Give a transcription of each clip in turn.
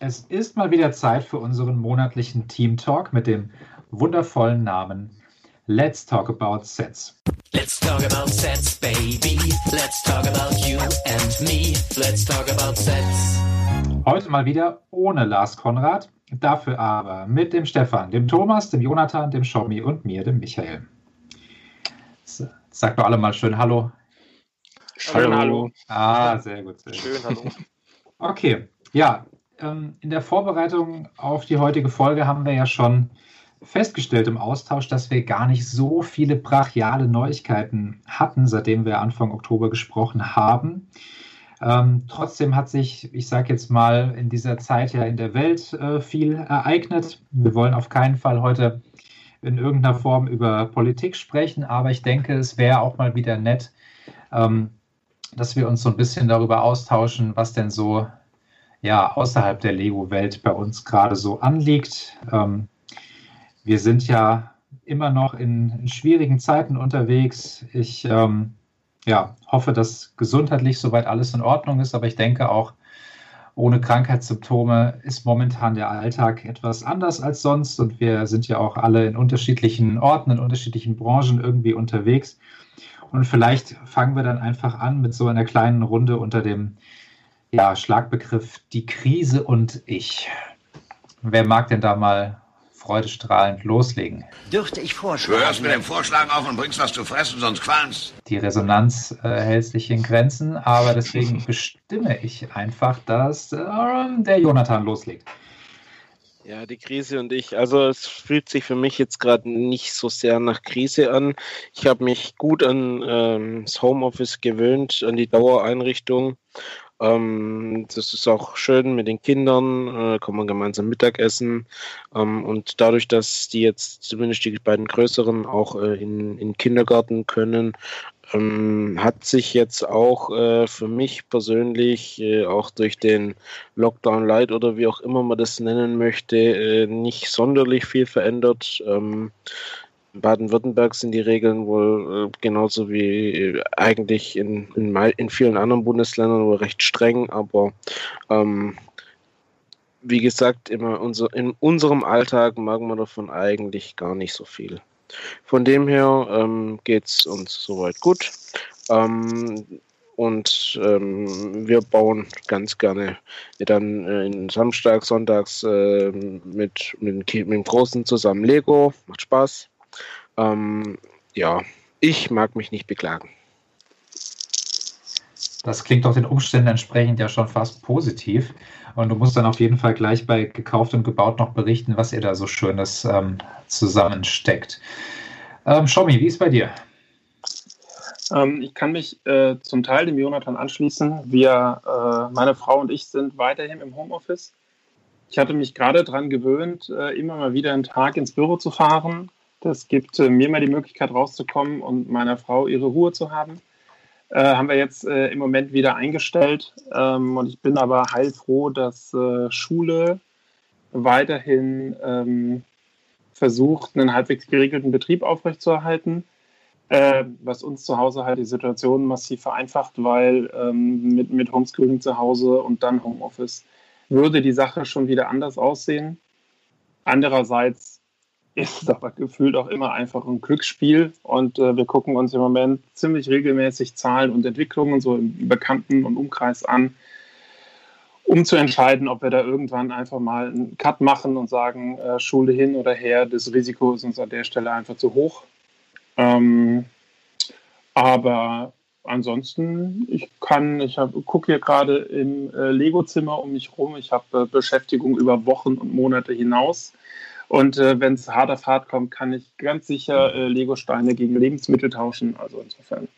Es ist mal wieder Zeit für unseren monatlichen Team Talk mit dem wundervollen Namen Let's Talk About Sets. Let's talk about sets, baby. Let's talk about you and me. Let's talk about sets. Heute mal wieder ohne Lars Konrad, dafür aber mit dem Stefan, dem Thomas, dem Jonathan, dem Schommi und mir, dem Michael. Sagt doch alle mal schön Hallo. Schön Hallo. Ah, sehr gut. Sehr schön Hallo. Okay, ja, ähm, in der Vorbereitung auf die heutige Folge haben wir ja schon festgestellt im Austausch, dass wir gar nicht so viele brachiale Neuigkeiten hatten, seitdem wir Anfang Oktober gesprochen haben. Ähm, trotzdem hat sich, ich sage jetzt mal, in dieser Zeit ja in der Welt äh, viel ereignet. Wir wollen auf keinen Fall heute in irgendeiner Form über Politik sprechen, aber ich denke, es wäre auch mal wieder nett, ähm, dass wir uns so ein bisschen darüber austauschen, was denn so ja außerhalb der Lego-Welt bei uns gerade so anliegt. Ähm, wir sind ja immer noch in, in schwierigen Zeiten unterwegs. Ich ähm, ja, hoffe, dass gesundheitlich soweit alles in Ordnung ist, aber ich denke auch, ohne Krankheitssymptome ist momentan der Alltag etwas anders als sonst und wir sind ja auch alle in unterschiedlichen Orten, in unterschiedlichen Branchen irgendwie unterwegs. Und vielleicht fangen wir dann einfach an mit so einer kleinen Runde unter dem ja, Schlagbegriff die Krise und ich. Wer mag denn da mal freudestrahlend loslegen. Dürfte ich vorschlagen? Du hörst mit dem Vorschlagen auf und bringst was zu fressen, sonst qualmst. Die Resonanz äh, hält sich in Grenzen, aber deswegen bestimme ich einfach, dass äh, der Jonathan loslegt. Ja, die Krise und ich. Also es fühlt sich für mich jetzt gerade nicht so sehr nach Krise an. Ich habe mich gut an ähm, das Homeoffice gewöhnt, an die Dauereinrichtung. Ähm, das ist auch schön mit den Kindern, äh, kann man gemeinsam Mittagessen. Ähm, und dadurch, dass die jetzt zumindest die beiden größeren auch äh, in, in Kindergarten können, ähm, hat sich jetzt auch äh, für mich persönlich, äh, auch durch den Lockdown Light oder wie auch immer man das nennen möchte, äh, nicht sonderlich viel verändert. Ähm, Baden-Württemberg sind die Regeln wohl äh, genauso wie äh, eigentlich in, in, in, vielen anderen Bundesländern wohl recht streng, aber ähm, wie gesagt, immer unser, in unserem Alltag mag man davon eigentlich gar nicht so viel. Von dem her ähm, geht es uns soweit gut. Ähm, und ähm, wir bauen ganz gerne dann äh, in Samstag, Sonntags äh, mit, mit, mit, dem Großen zusammen Lego. Macht Spaß. Ähm, ja, ich mag mich nicht beklagen. Das klingt doch den Umständen entsprechend ja schon fast positiv. Und du musst dann auf jeden Fall gleich bei gekauft und gebaut noch berichten, was ihr da so Schönes ähm, zusammensteckt. Ähm, Schommi, wie ist bei dir? Ähm, ich kann mich äh, zum Teil dem Jonathan anschließen. Wir, äh, meine Frau und ich sind weiterhin im Homeoffice. Ich hatte mich gerade daran gewöhnt, äh, immer mal wieder einen Tag ins Büro zu fahren. Das gibt äh, mir mal die Möglichkeit rauszukommen und meiner Frau ihre Ruhe zu haben. Äh, haben wir jetzt äh, im Moment wieder eingestellt. Ähm, und ich bin aber heilfroh, dass Schule weiterhin ähm, versucht, einen halbwegs geregelten Betrieb aufrechtzuerhalten, äh, was uns zu Hause halt die Situation massiv vereinfacht, weil ähm, mit, mit Homeschooling zu Hause und dann Homeoffice würde die Sache schon wieder anders aussehen. Andererseits ist aber gefühlt auch immer einfach ein Glücksspiel und äh, wir gucken uns im Moment ziemlich regelmäßig Zahlen und Entwicklungen so im Bekannten- und Umkreis an um zu entscheiden, ob wir da irgendwann einfach mal einen Cut machen und sagen, äh, Schule hin oder her, das Risiko ist uns an der Stelle einfach zu hoch. Ähm, aber ansonsten, ich kann, ich gucke hier gerade im äh, Lego-Zimmer um mich rum, ich habe äh, Beschäftigung über Wochen und Monate hinaus. Und äh, wenn es hart auf hart kommt, kann ich ganz sicher äh, Lego-Steine gegen Lebensmittel tauschen. Also insofern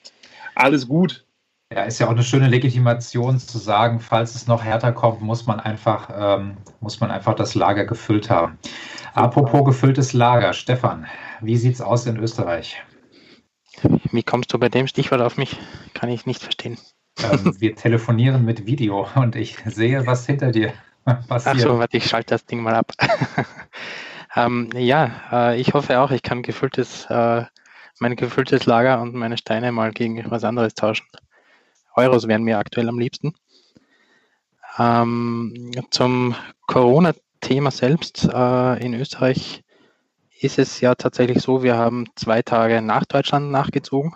alles gut. Ja, ist ja auch eine schöne Legitimation zu sagen, falls es noch härter kommt, muss man einfach, ähm, muss man einfach das Lager gefüllt haben. Apropos gefülltes Lager, Stefan, wie sieht es aus in Österreich? Wie kommst du bei dem Stichwort auf mich? Kann ich nicht verstehen. Ähm, wir telefonieren mit Video und ich sehe, was hinter dir passiert. Ach so, warte, ich schalte das Ding mal ab. ähm, ja, äh, ich hoffe auch, ich kann gefülltes, äh, mein gefülltes Lager und meine Steine mal gegen was anderes tauschen. Euros wären mir aktuell am liebsten. Ähm, zum Corona-Thema selbst äh, in Österreich ist es ja tatsächlich so, wir haben zwei Tage nach Deutschland nachgezogen.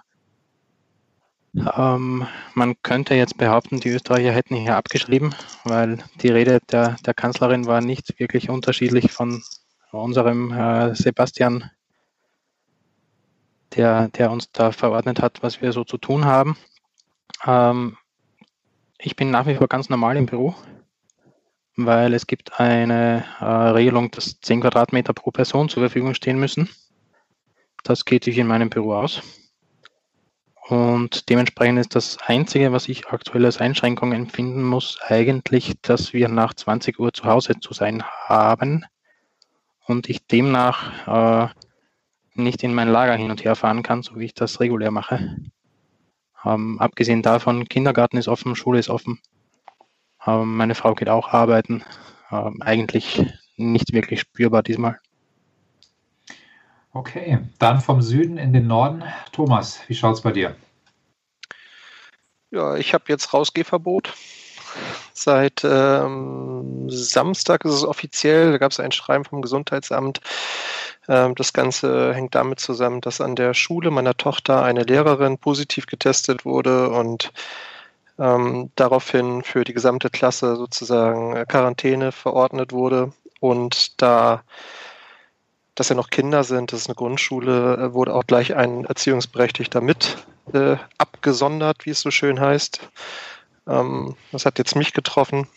Ähm, man könnte jetzt behaupten, die Österreicher hätten hier abgeschrieben, weil die Rede der, der Kanzlerin war nicht wirklich unterschiedlich von unserem äh, Sebastian, der, der uns da verordnet hat, was wir so zu tun haben. Ähm, ich bin nach wie vor ganz normal im Büro, weil es gibt eine äh, Regelung, dass 10 Quadratmeter pro Person zur Verfügung stehen müssen. Das geht sich in meinem Büro aus. Und dementsprechend ist das Einzige, was ich aktuell als Einschränkung empfinden muss, eigentlich, dass wir nach 20 Uhr zu Hause zu sein haben und ich demnach äh, nicht in mein Lager hin und her fahren kann, so wie ich das regulär mache. Ähm, abgesehen davon, Kindergarten ist offen, Schule ist offen. Ähm, meine Frau geht auch arbeiten. Ähm, eigentlich nicht wirklich spürbar diesmal. Okay, dann vom Süden in den Norden. Thomas, wie schaut es bei dir? Ja, ich habe jetzt Rausgehverbot. Seit ähm, Samstag ist es offiziell. Da gab es ein Schreiben vom Gesundheitsamt, ähm, das Ganze hängt damit zusammen, dass an der Schule meiner Tochter eine Lehrerin positiv getestet wurde und ähm, daraufhin für die gesamte Klasse sozusagen Quarantäne verordnet wurde. Und da dass ja noch Kinder sind, das ist eine Grundschule, äh, wurde auch gleich ein Erziehungsberechtigter mit äh, abgesondert, wie es so schön heißt. Ähm, das hat jetzt mich getroffen.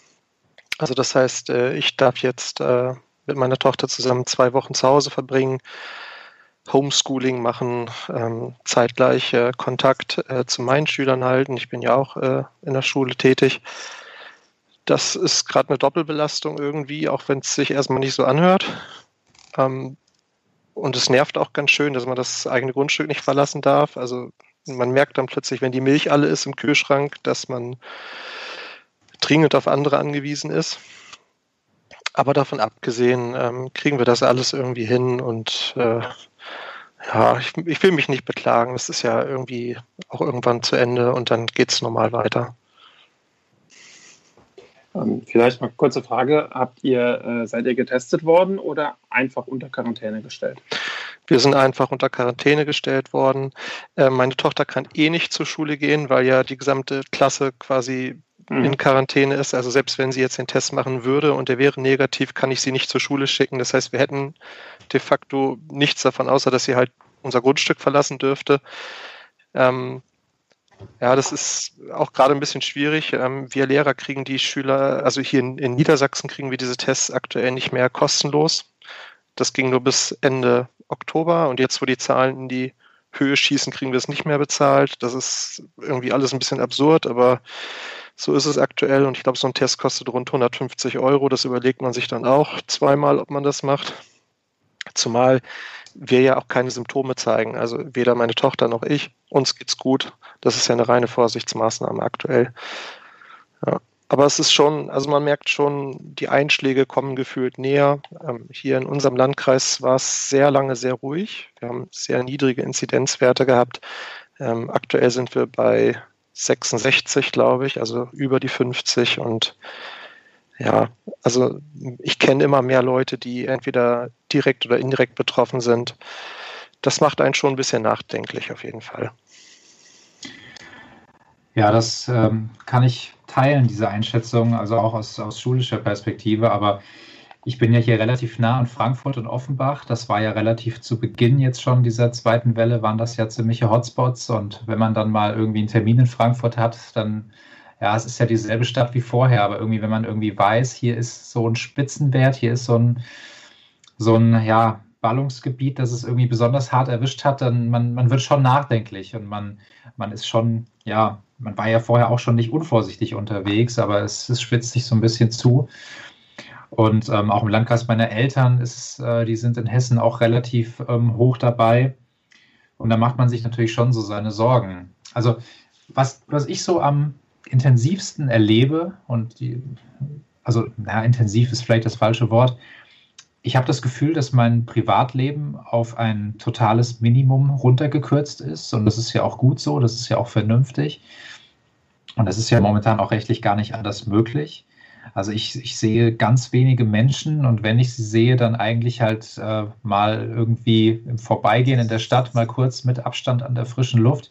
Also das heißt, äh, ich darf jetzt äh, mit meiner Tochter zusammen zwei Wochen zu Hause verbringen, Homeschooling machen, ähm, zeitgleich äh, Kontakt zu meinen Schülern halten. Ich bin ja auch in der Schule tätig. Das ist gerade eine Doppelbelastung irgendwie, auch wenn es sich erstmal nicht so anhört. Ähm, und es nervt auch ganz schön, dass man das eigene Grundstück nicht verlassen darf. Also man merkt dann plötzlich, wenn die Milch alle ist im Kühlschrank, dass man dringend auf andere angewiesen ist. Aber davon abgesehen ähm, kriegen wir das alles irgendwie hin und äh, ja, ich, ich, will mich nicht beklagen. Es ist ja irgendwie auch irgendwann zu Ende und dann geht es normal weiter. Ähm, vielleicht mal kurze Frage. Habt ihr, äh, seid ihr getestet worden oder einfach unter Quarantäne gestellt? Wir sind einfach unter Quarantäne gestellt worden. Äh, meine Tochter kann eh nicht zur Schule gehen, weil ja die gesamte Klasse quasi mhm. in Quarantäne ist. Also selbst wenn sie jetzt den Test machen würde und der wäre negativ, kann ich sie nicht zur Schule schicken. Das heißt, wir hätten de facto nichts davon, außer dass sie halt unser Grundstück verlassen dürfte. Ähm, ja, das ist auch gerade ein bisschen schwierig. Ähm, wir Lehrer kriegen die Schüler, also hier in, in, Niedersachsen kriegen wir diese Tests aktuell nicht mehr kostenlos. Das ging nur bis Ende Oktober und jetzt, wo die Zahlen in die Höhe schießen, kriegen wir es nicht mehr bezahlt. Das ist irgendwie alles ein bisschen absurd, aber so ist es aktuell und ich glaube, so ein Test kostet rund 150 Euro. Das überlegt man sich dann auch zweimal, ob man das macht. Zumal wir ja auch keine Symptome zeigen. Also weder meine Tochter noch ich. Uns geht's gut. Das ist ja eine reine Vorsichtsmaßnahme aktuell. Ja. Aber es ist schon, also man merkt schon, die Einschläge kommen gefühlt näher. Ähm, hier in unserem Landkreis war es sehr lange sehr ruhig. Wir haben sehr niedrige Inzidenzwerte gehabt. Ähm, aktuell sind wir bei 66, glaube ich, also über die 50 und ja, also ich kenne immer mehr Leute, die entweder direkt oder indirekt betroffen sind. Das macht einen schon ein bisschen nachdenklich auf jeden Fall. Ja, das ähm, kann ich teilen, diese Einschätzung, also auch aus, aus schulischer Perspektive. Aber ich bin ja hier relativ nah an Frankfurt und Offenbach. Das war ja relativ zu Beginn jetzt schon dieser zweiten Welle, waren das ja ziemliche Hotspots. Und wenn man dann mal irgendwie einen Termin in Frankfurt hat, dann ja, es ist ja dieselbe Stadt wie vorher, aber irgendwie, wenn man irgendwie weiß, hier ist so ein Spitzenwert, hier ist so ein, so ein, ja, Ballungsgebiet, das es irgendwie besonders hart erwischt hat, dann man, man wird schon nachdenklich und man, man ist schon, ja, man war ja vorher auch schon nicht unvorsichtig unterwegs, aber es, es spitzt sich so ein bisschen zu. Und ähm, auch im Landkreis meiner Eltern ist, äh, die sind in Hessen auch relativ ähm, hoch dabei. Und da macht man sich natürlich schon so seine Sorgen. Also was, was ich so am intensivsten erlebe, und die, also na, intensiv ist vielleicht das falsche Wort, ich habe das Gefühl, dass mein Privatleben auf ein totales Minimum runtergekürzt ist. Und das ist ja auch gut so, das ist ja auch vernünftig. Und das ist ja momentan auch rechtlich gar nicht anders möglich. Also ich, ich sehe ganz wenige Menschen und wenn ich sie sehe, dann eigentlich halt äh, mal irgendwie im Vorbeigehen in der Stadt, mal kurz mit Abstand an der frischen Luft.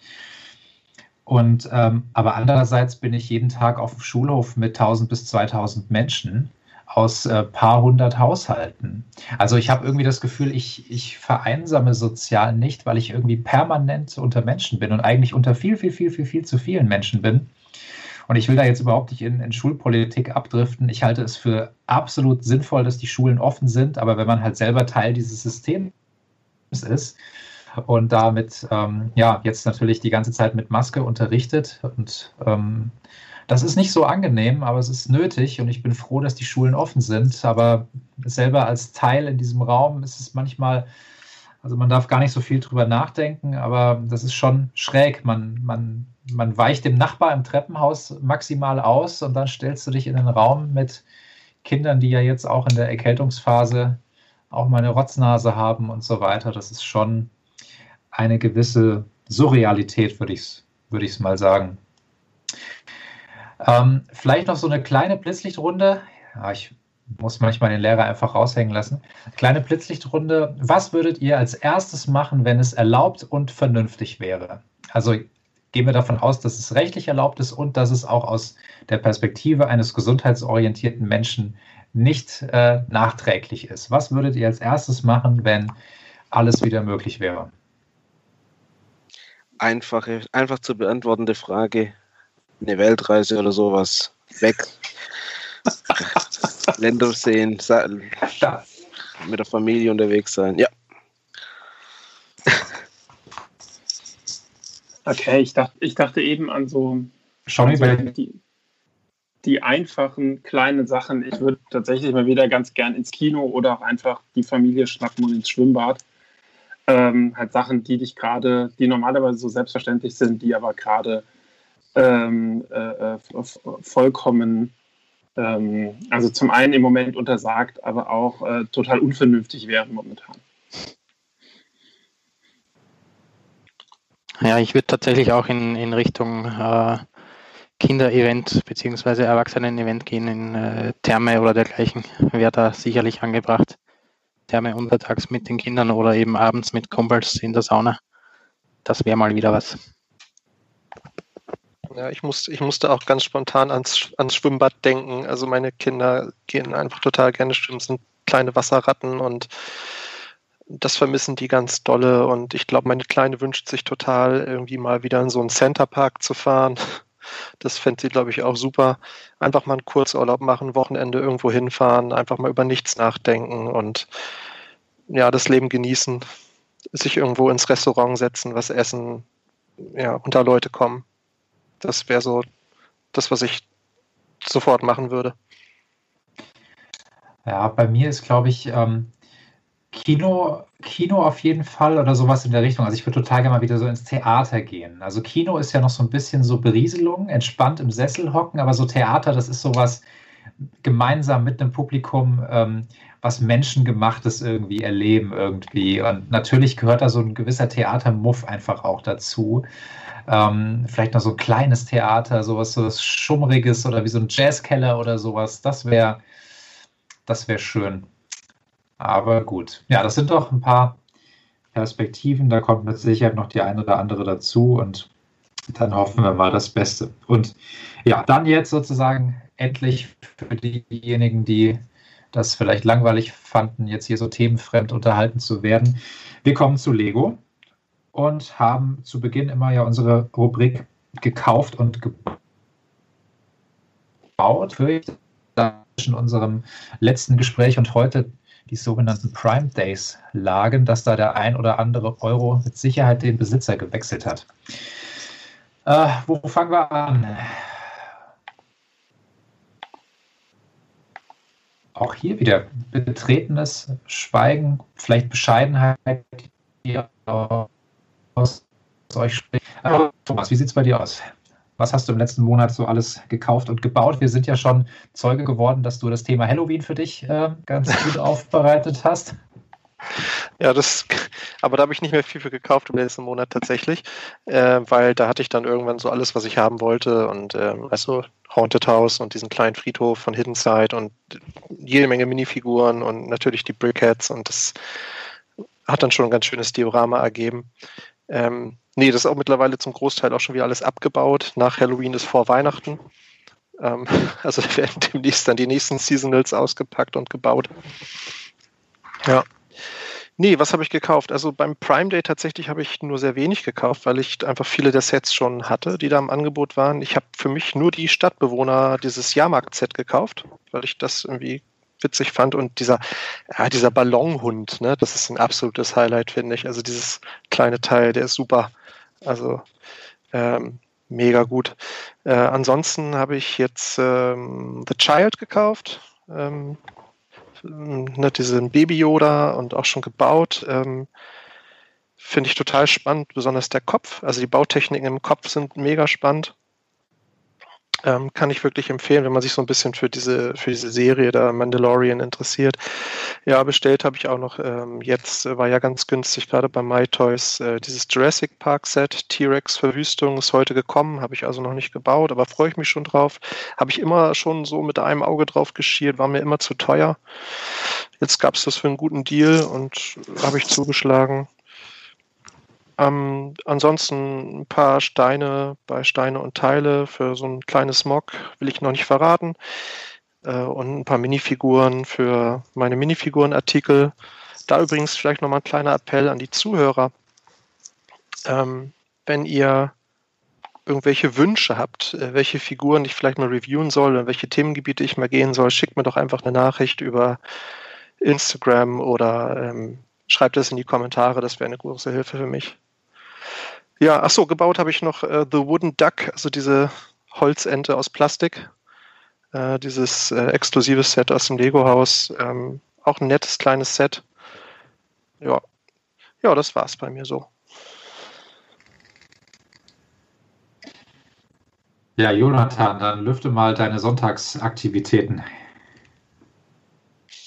Und ähm, aber andererseits bin ich jeden Tag auf dem Schulhof mit 1000 bis 2000 Menschen aus äh, paar hundert Haushalten. Also ich habe irgendwie das Gefühl, ich, ich vereinsame sozial nicht, weil ich irgendwie permanent unter Menschen bin und eigentlich unter viel, viel, viel, viel, viel zu vielen Menschen bin. Und ich will da jetzt überhaupt nicht in, in Schulpolitik abdriften. Ich halte es für absolut sinnvoll, dass die Schulen offen sind, aber wenn man halt selber Teil dieses Systems ist, und damit ähm, ja jetzt natürlich die ganze Zeit mit Maske unterrichtet. Und ähm, das ist nicht so angenehm, aber es ist nötig und ich bin froh, dass die Schulen offen sind. Aber selber als Teil in diesem Raum ist es manchmal, also man darf gar nicht so viel drüber nachdenken, aber das ist schon schräg. Man, man, man weicht dem Nachbar im Treppenhaus maximal aus und dann stellst du dich in den Raum mit Kindern, die ja jetzt auch in der Erkältungsphase auch mal eine Rotznase haben und so weiter. Das ist schon eine gewisse Surrealität, würde ich es würd mal sagen. Ähm, vielleicht noch so eine kleine Blitzlichtrunde. Ja, ich muss manchmal den Lehrer einfach raushängen lassen. Kleine Blitzlichtrunde. Was würdet ihr als erstes machen, wenn es erlaubt und vernünftig wäre? Also gehen wir davon aus, dass es rechtlich erlaubt ist und dass es auch aus der Perspektive eines gesundheitsorientierten Menschen nicht äh, nachträglich ist. Was würdet ihr als erstes machen, wenn alles wieder möglich wäre? Einfache, einfach zu beantwortende Frage. Eine Weltreise oder sowas. Weg. Länder sehen, mit der Familie unterwegs sein. Ja. Okay, ich dachte, ich dachte eben an so Schau mir bei die, die einfachen kleinen Sachen. Ich würde tatsächlich mal wieder ganz gern ins Kino oder auch einfach die Familie schnappen und ins Schwimmbad. Ähm, halt Sachen, die dich gerade, die normalerweise so selbstverständlich sind, die aber gerade ähm, äh, äh vollkommen, ähm, also zum einen im Moment untersagt, aber auch äh, total unvernünftig wären momentan. Ja, ich würde tatsächlich auch in, in Richtung äh, Kinder-Event bzw. Erwachsenen-Event gehen, in äh, Therme oder dergleichen. Wäre da sicherlich angebracht. Therme untertags mit den Kindern oder eben abends mit Kumpels in der Sauna. Das wäre mal wieder was. Ja, ich, muss, ich musste auch ganz spontan ans, ans Schwimmbad denken. Also meine Kinder gehen einfach total gerne schwimmen, sind kleine Wasserratten und das vermissen die ganz dolle und ich glaube, meine Kleine wünscht sich total, irgendwie mal wieder in so einen Centerpark zu fahren. Das fände sie, glaube ich, auch super. Einfach mal einen Kurzurlaub machen, Wochenende irgendwo hinfahren, einfach mal über nichts nachdenken und ja, das Leben genießen, sich irgendwo ins Restaurant setzen, was essen, ja, unter Leute kommen. Das wäre so das, was ich sofort machen würde. Ja, bei mir ist, glaube ich, ähm, Kino, Kino auf jeden Fall oder sowas in der Richtung. Also ich würde total gerne mal wieder so ins Theater gehen. Also Kino ist ja noch so ein bisschen so Berieselung, entspannt im Sessel hocken, aber so Theater, das ist sowas gemeinsam mit einem Publikum, ähm, was Menschengemachtes irgendwie erleben irgendwie. Und natürlich gehört da so ein gewisser Theatermuff einfach auch dazu. Ähm, vielleicht noch so ein kleines Theater, sowas so was Schummriges oder wie so ein Jazzkeller oder sowas. Das wäre das wäre schön. Aber gut, ja, das sind doch ein paar Perspektiven. Da kommt mit Sicherheit noch die eine oder andere dazu und dann hoffen wir mal das Beste. Und ja, dann jetzt sozusagen endlich für diejenigen, die das vielleicht langweilig fanden, jetzt hier so themenfremd unterhalten zu werden. Wir kommen zu Lego und haben zu Beginn immer ja unsere Rubrik gekauft und gebaut. Für zwischen unserem letzten Gespräch und heute die sogenannten Prime Days lagen, dass da der ein oder andere Euro mit Sicherheit den Besitzer gewechselt hat. Äh, wo fangen wir an? Auch hier wieder betretenes Schweigen, vielleicht Bescheidenheit, die aus euch spricht. Thomas, wie sieht es bei dir aus? Was hast du im letzten Monat so alles gekauft und gebaut? Wir sind ja schon Zeuge geworden, dass du das Thema Halloween für dich äh, ganz gut aufbereitet hast. Ja, das, aber da habe ich nicht mehr viel für gekauft im letzten Monat tatsächlich, äh, weil da hatte ich dann irgendwann so alles, was ich haben wollte und ähm, also Haunted House und diesen kleinen Friedhof von Hidden Side und jede Menge Minifiguren und natürlich die Brickheads und das hat dann schon ein ganz schönes Diorama ergeben. Ähm, Nee, das ist auch mittlerweile zum Großteil auch schon wieder alles abgebaut. Nach Halloween ist vor Weihnachten. Ähm, also werden demnächst dann die nächsten Seasonals ausgepackt und gebaut. Ja. Nee, was habe ich gekauft? Also beim Prime Day tatsächlich habe ich nur sehr wenig gekauft, weil ich einfach viele der Sets schon hatte, die da im Angebot waren. Ich habe für mich nur die Stadtbewohner dieses Jahrmarkt-Set gekauft, weil ich das irgendwie witzig fand. Und dieser, ja, dieser Ballonhund, ne, das ist ein absolutes Highlight, finde ich. Also dieses kleine Teil, der ist super. Also ähm, mega gut. Äh, ansonsten habe ich jetzt ähm, The Child gekauft. Ähm, ne, diesen Baby Yoda und auch schon gebaut. Ähm, Finde ich total spannend, besonders der Kopf. Also die Bautechniken im Kopf sind mega spannend. Ähm, kann ich wirklich empfehlen, wenn man sich so ein bisschen für diese, für diese Serie der Mandalorian interessiert. Ja, bestellt habe ich auch noch ähm, jetzt, äh, war ja ganz günstig, gerade bei MyToys, äh, dieses Jurassic Park Set, T-Rex Verwüstung ist heute gekommen, habe ich also noch nicht gebaut, aber freue ich mich schon drauf. Habe ich immer schon so mit einem Auge drauf geschiert, war mir immer zu teuer. Jetzt gab es das für einen guten Deal und habe ich zugeschlagen. Ähm, ansonsten ein paar Steine bei Steine und Teile für so ein kleines Mock will ich noch nicht verraten. Äh, und ein paar Minifiguren für meine Minifigurenartikel. Da übrigens vielleicht nochmal ein kleiner Appell an die Zuhörer. Ähm, wenn ihr irgendwelche Wünsche habt, äh, welche Figuren ich vielleicht mal reviewen soll und welche Themengebiete ich mal gehen soll, schickt mir doch einfach eine Nachricht über Instagram oder ähm, schreibt es in die Kommentare. Das wäre eine große Hilfe für mich. Ja, ach so, gebaut habe ich noch äh, The Wooden Duck, also diese Holzente aus Plastik. Äh, dieses äh, exklusive Set aus dem Lego-Haus. Ähm, auch ein nettes kleines Set. Ja. ja, das war's bei mir so. Ja, Jonathan, dann lüfte mal deine Sonntagsaktivitäten.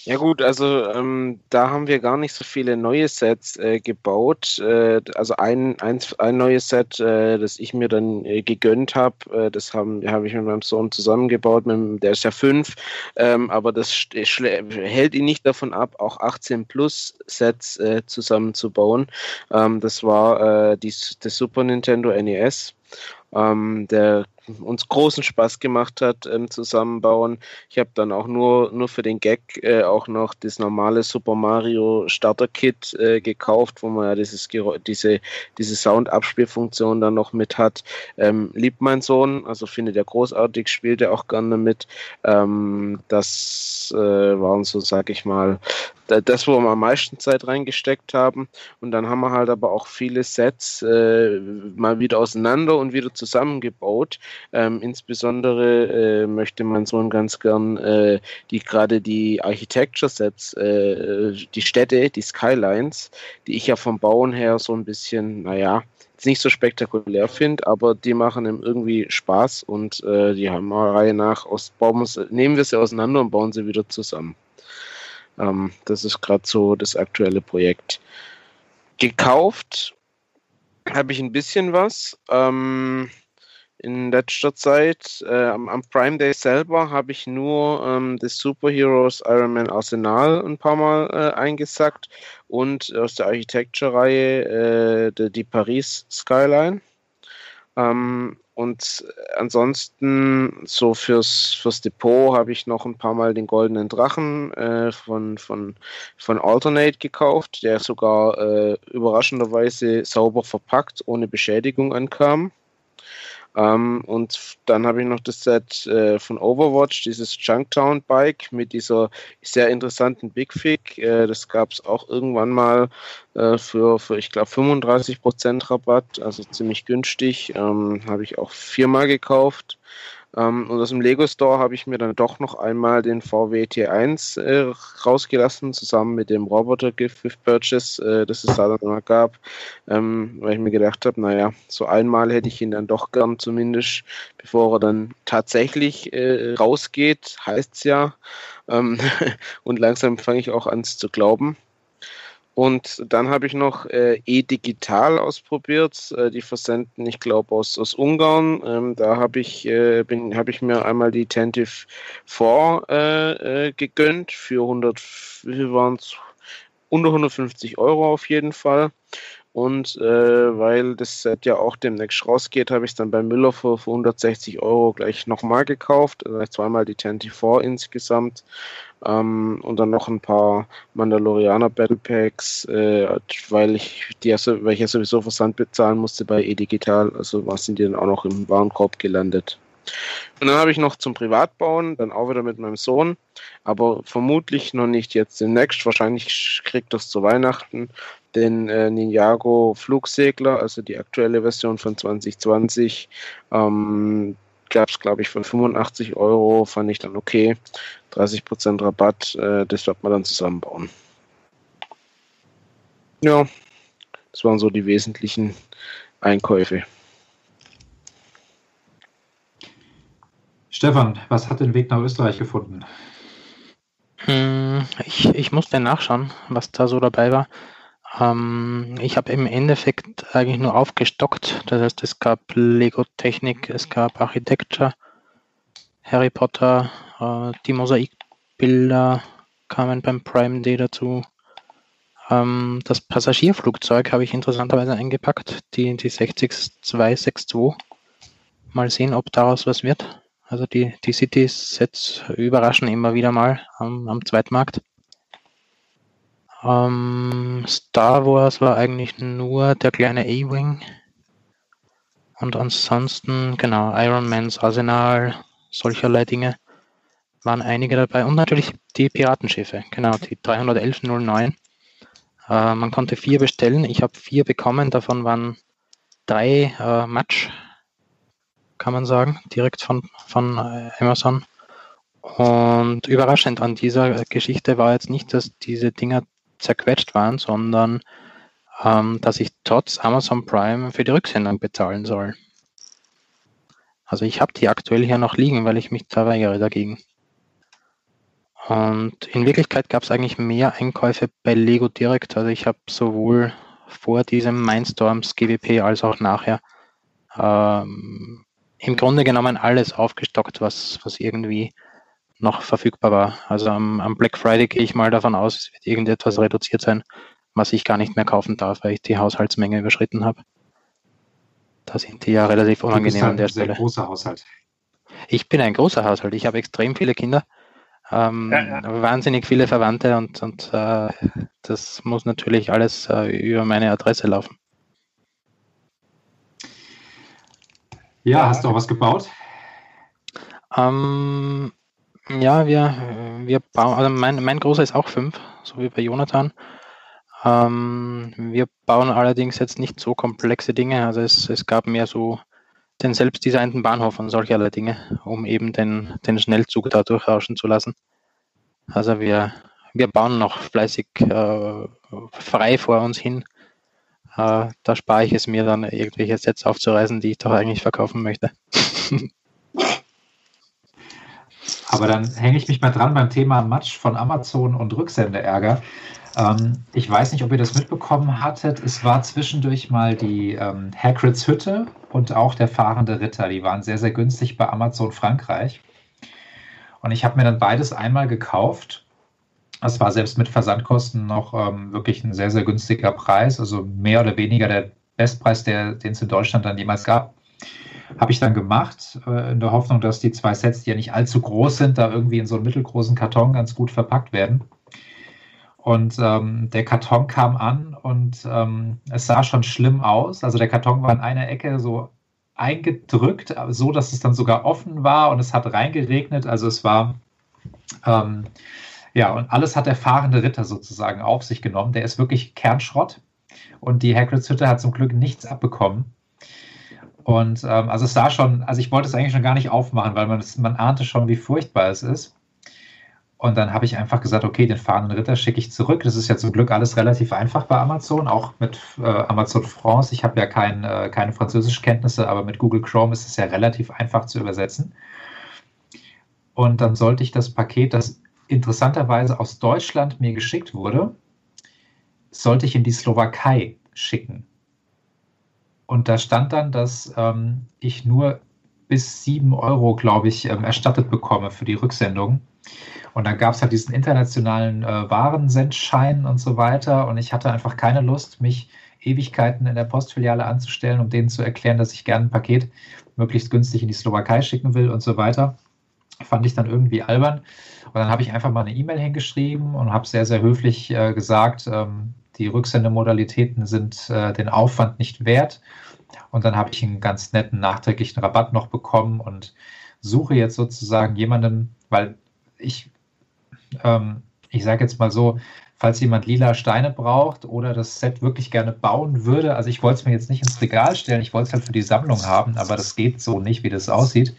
Ja gut, also ähm, da haben wir gar nicht so viele neue Sets äh, gebaut. Äh, also ein, ein, ein neues Set, äh, das ich mir dann äh, gegönnt habe, äh, das habe hab ich mit meinem Sohn zusammengebaut, mit, der ist ja fünf, ähm, aber das hält ihn nicht davon ab, auch 18 Plus Sets äh, zusammenzubauen. Ähm, das war die, das Super Nintendo NES. Ähm, der uns großen Spaß gemacht hat ähm, zusammenbauen. Ich habe dann auch nur, nur für den Gag äh, auch noch das normale Super Mario Starter Kit äh, gekauft, wo man ja dieses, diese, diese Sound-Abspielfunktion dann noch mit hat. Ähm, liebt mein Sohn, also findet er großartig, spielt er auch gerne mit. Ähm, das äh, waren so, sag ich mal, das, wo wir am meisten Zeit reingesteckt haben. Und dann haben wir halt aber auch viele Sets äh, mal wieder auseinander und wieder zusammengebaut. Ähm, insbesondere äh, möchte mein Sohn ganz gern äh, die gerade die Architecture Sets, äh, die Städte, die Skylines, die ich ja vom Bauen her so ein bisschen, naja, nicht so spektakulär finde, aber die machen ihm irgendwie Spaß und äh, die haben eine Reihe nach aus, bauen, nehmen wir sie auseinander und bauen sie wieder zusammen. Ähm, das ist gerade so das aktuelle Projekt. Gekauft habe ich ein bisschen was. Ähm, in letzter Zeit, äh, am, am, Prime Day selber, habe ich nur ähm, das Superheroes Iron Man Arsenal ein paar Mal äh, eingesackt und aus der Architecture-Reihe äh, die, die, Paris Skyline. Ähm, und ansonsten, so fürs, fürs Depot habe ich noch ein paar Mal den Goldenen Drachen äh, von, von, von Alternate gekauft, der sogar äh, überraschenderweise sauber verpackt, ohne Beschädigung ankam. Ähm, und dann habe ich noch das Set äh, von Overwatch, dieses Junktown Bike mit dieser sehr interessanten Big Fig. Äh, das gab es auch irgendwann mal äh, für, für, ich glaube, 35% Rabatt, also ziemlich günstig. Ähm, habe ich auch viermal gekauft. Ähm, und aus dem Lego Store habe ich mir dann doch noch einmal den VW T1 äh, rausgelassen, zusammen mit dem Roboter Gift with Purchase, äh, das es da dann mal gab, ähm, weil ich mir gedacht habe, naja, so einmal hätte ich ihn dann doch gern zumindest, bevor er dann tatsächlich äh, rausgeht, heißt es ja. Ähm, und langsam fange ich auch an zu glauben. Und dann habe ich noch äh, E-Digital ausprobiert. Äh, die versenden, ich glaube, aus, aus Ungarn. Ähm, da habe ich, äh, hab ich mir einmal die Tentive 4 äh, äh, gegönnt für 100, wie es? Unter 150 Euro auf jeden Fall. Und äh, weil das Set ja auch demnächst rausgeht, habe ich es dann bei Müller für, für 160 Euro gleich nochmal gekauft. Zweimal die 24 insgesamt. Ähm, und dann noch ein paar Mandalorianer Battle Packs, äh, weil ich die weil ich ja sowieso Versand bezahlen musste bei E-Digital. Also was sind die dann auch noch im Warenkorb gelandet. Und dann habe ich noch zum Privatbauen, dann auch wieder mit meinem Sohn, aber vermutlich noch nicht jetzt demnächst. Wahrscheinlich kriegt das zu Weihnachten den äh, Ninjago Flugsegler, also die aktuelle Version von 2020. Ähm, Gab es, glaube ich, von 85 Euro, fand ich dann okay. 30% Rabatt, äh, das wird man dann zusammenbauen. Ja, das waren so die wesentlichen Einkäufe. Stefan, was hat den Weg nach Österreich gefunden? Hm, ich, ich musste nachschauen, was da so dabei war. Ähm, ich habe im Endeffekt eigentlich nur aufgestockt. Das heißt, es gab Lego-Technik, es gab Architecture, Harry Potter, äh, die Mosaikbilder kamen beim Prime Day dazu. Ähm, das Passagierflugzeug habe ich interessanterweise eingepackt, die, die 60262. Mal sehen, ob daraus was wird. Also die, die City-Sets überraschen immer wieder mal am, am Zweitmarkt. Ähm, Star Wars war eigentlich nur der kleine A-Wing. Und ansonsten, genau, Iron Mans Arsenal, solcherlei Dinge waren einige dabei. Und natürlich die Piratenschiffe, genau, die 31109. Äh, man konnte vier bestellen. Ich habe vier bekommen, davon waren drei äh, Match, kann man sagen, direkt von, von äh, Amazon. Und überraschend an dieser Geschichte war jetzt nicht, dass diese Dinger zerquetscht waren, sondern ähm, dass ich trotz Amazon Prime für die Rücksendung bezahlen soll. Also ich habe die aktuell hier noch liegen, weil ich mich da weigere dagegen. Und in Wirklichkeit gab es eigentlich mehr Einkäufe bei Lego direkt. Also ich habe sowohl vor diesem Mindstorms GWP als auch nachher ähm, im Grunde genommen alles aufgestockt, was, was irgendwie noch verfügbar war. Also am, am Black Friday gehe ich mal davon aus, es wird irgendetwas reduziert sein, was ich gar nicht mehr kaufen darf, weil ich die Haushaltsmenge überschritten habe. Da sind die ja relativ unangenehm halt an der Stelle. großer Haushalt. Ich bin ein großer Haushalt. Ich habe extrem viele Kinder, ähm, ja, ja. wahnsinnig viele Verwandte und, und äh, das muss natürlich alles äh, über meine Adresse laufen. Ja, hast du auch was gebaut? Ähm, ja, wir, wir bauen, also mein, mein großer ist auch fünf, so wie bei Jonathan. Ähm, wir bauen allerdings jetzt nicht so komplexe Dinge. Also es, es gab mehr so den selbstdesignten Bahnhof und solche aller Dinge, um eben den, den Schnellzug da durchrauschen zu lassen. Also wir, wir bauen noch fleißig äh, frei vor uns hin. Äh, da spare ich es mir dann, irgendwelche Sets aufzureißen, die ich doch eigentlich verkaufen möchte. Aber dann hänge ich mich mal dran beim Thema Match von Amazon und Rücksendeärger. Ähm, ich weiß nicht, ob ihr das mitbekommen hattet. Es war zwischendurch mal die ähm, Hagrids Hütte und auch der fahrende Ritter. Die waren sehr, sehr günstig bei Amazon Frankreich. Und ich habe mir dann beides einmal gekauft. Das war selbst mit Versandkosten noch ähm, wirklich ein sehr, sehr günstiger Preis. Also mehr oder weniger der Bestpreis, den es in Deutschland dann jemals gab. Habe ich dann gemacht, äh, in der Hoffnung, dass die zwei Sets, die ja nicht allzu groß sind, da irgendwie in so einen mittelgroßen Karton ganz gut verpackt werden. Und ähm, der Karton kam an und ähm, es sah schon schlimm aus. Also der Karton war in einer Ecke so eingedrückt, so dass es dann sogar offen war und es hat reingeregnet. Also es war ähm, ja und alles hat der fahrende Ritter sozusagen auf sich genommen. Der ist wirklich Kernschrott und die Hagrids Hütte hat zum Glück nichts abbekommen. Und ähm, also es sah schon, also ich wollte es eigentlich schon gar nicht aufmachen, weil man, man ahnte schon, wie furchtbar es ist. Und dann habe ich einfach gesagt, okay, den fahrenden Ritter schicke ich zurück. Das ist ja zum Glück alles relativ einfach bei Amazon, auch mit äh, Amazon France. Ich habe ja kein, äh, keine Französischkenntnisse, aber mit Google Chrome ist es ja relativ einfach zu übersetzen. Und dann sollte ich das Paket, das interessanterweise aus Deutschland mir geschickt wurde, sollte ich in die Slowakei schicken. Und da stand dann, dass ähm, ich nur bis 7 Euro, glaube ich, ähm, erstattet bekomme für die Rücksendung. Und dann gab es halt diesen internationalen äh, Warensendschein und so weiter. Und ich hatte einfach keine Lust, mich Ewigkeiten in der Postfiliale anzustellen, um denen zu erklären, dass ich gerne ein Paket möglichst günstig in die Slowakei schicken will und so weiter. Fand ich dann irgendwie albern. Und dann habe ich einfach mal eine E-Mail hingeschrieben und habe sehr, sehr höflich äh, gesagt, ähm, die Rücksendemodalitäten sind äh, den Aufwand nicht wert. Und dann habe ich einen ganz netten nachträglichen Rabatt noch bekommen und suche jetzt sozusagen jemanden, weil ich, ähm, ich sage jetzt mal so, falls jemand lila Steine braucht oder das Set wirklich gerne bauen würde, also ich wollte es mir jetzt nicht ins Regal stellen, ich wollte es halt für die Sammlung haben, aber das geht so nicht, wie das aussieht.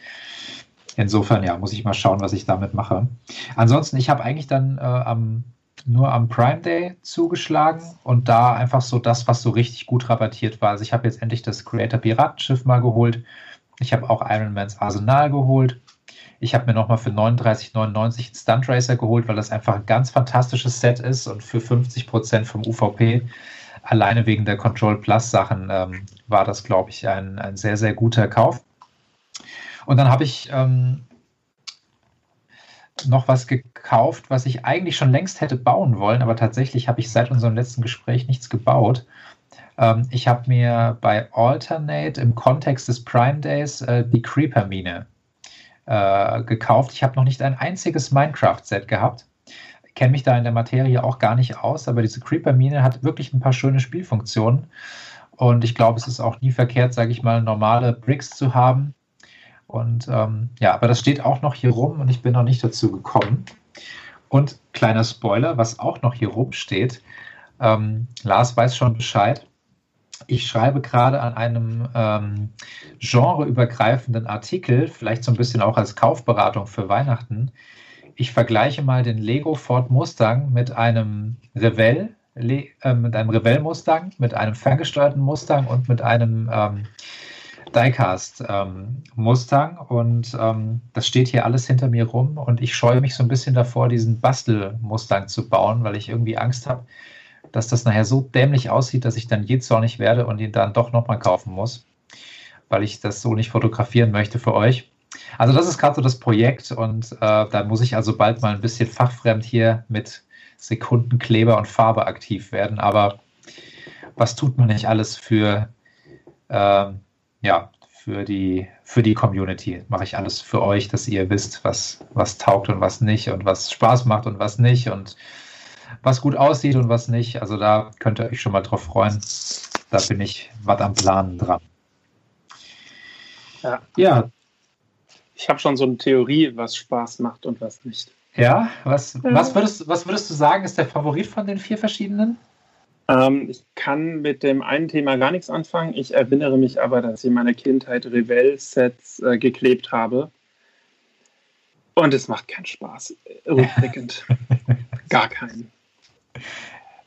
Insofern, ja, muss ich mal schauen, was ich damit mache. Ansonsten, ich habe eigentlich dann äh, am nur am Prime Day zugeschlagen und da einfach so das, was so richtig gut rabattiert war. Also ich habe jetzt endlich das Creator Piratenschiff mal geholt. Ich habe auch Iron Mans Arsenal geholt. Ich habe mir nochmal für 39,99 einen Stunt Racer geholt, weil das einfach ein ganz fantastisches Set ist und für 50% vom UVP, alleine wegen der Control Plus Sachen, ähm, war das, glaube ich, ein, ein sehr, sehr guter Kauf. Und dann habe ich ähm, noch was gekauft, was ich eigentlich schon längst hätte bauen wollen, aber tatsächlich habe ich seit unserem letzten Gespräch nichts gebaut. Ähm, ich habe mir bei Alternate im Kontext des Prime Days äh, die Creeper-Mine äh, gekauft. Ich habe noch nicht ein einziges Minecraft-Set gehabt. Kenne mich da in der Materie auch gar nicht aus, aber diese Creeper-Mine hat wirklich ein paar schöne Spielfunktionen. Und ich glaube, es ist auch nie verkehrt, sage ich mal, normale Bricks zu haben. Und ähm, ja, aber das steht auch noch hier rum und ich bin noch nicht dazu gekommen. Und kleiner Spoiler, was auch noch hier rumsteht, ähm, Lars weiß schon Bescheid. Ich schreibe gerade an einem ähm, genreübergreifenden Artikel, vielleicht so ein bisschen auch als Kaufberatung für Weihnachten. Ich vergleiche mal den Lego Ford Mustang mit einem Revell, äh, mit einem Revell Mustang, mit einem ferngesteuerten Mustang und mit einem ähm, Diecast ähm, Mustang und ähm, das steht hier alles hinter mir rum und ich scheue mich so ein bisschen davor, diesen Bastel Mustang zu bauen, weil ich irgendwie Angst habe, dass das nachher so dämlich aussieht, dass ich dann jähzornig werde und ihn dann doch nochmal kaufen muss, weil ich das so nicht fotografieren möchte für euch. Also das ist gerade so das Projekt und äh, da muss ich also bald mal ein bisschen fachfremd hier mit Sekundenkleber und Farbe aktiv werden. Aber was tut man nicht alles für, äh, ja, für die, für die Community? Mache ich alles für euch, dass ihr wisst, was, was taugt und was nicht und was Spaß macht und was nicht und was gut aussieht und was nicht. Also da könnt ihr euch schon mal drauf freuen. Da bin ich was am Planen dran. Ja. ja. Ich habe schon so eine Theorie, was Spaß macht und was nicht. Ja, was, ja. was, würdest, was würdest du sagen, ist der Favorit von den vier verschiedenen? Ähm, ich kann mit dem einen Thema gar nichts anfangen. Ich erinnere mich aber, dass ich in meiner Kindheit Revell-Sets äh, geklebt habe. Und es macht keinen Spaß. Rückblickend. gar keinen.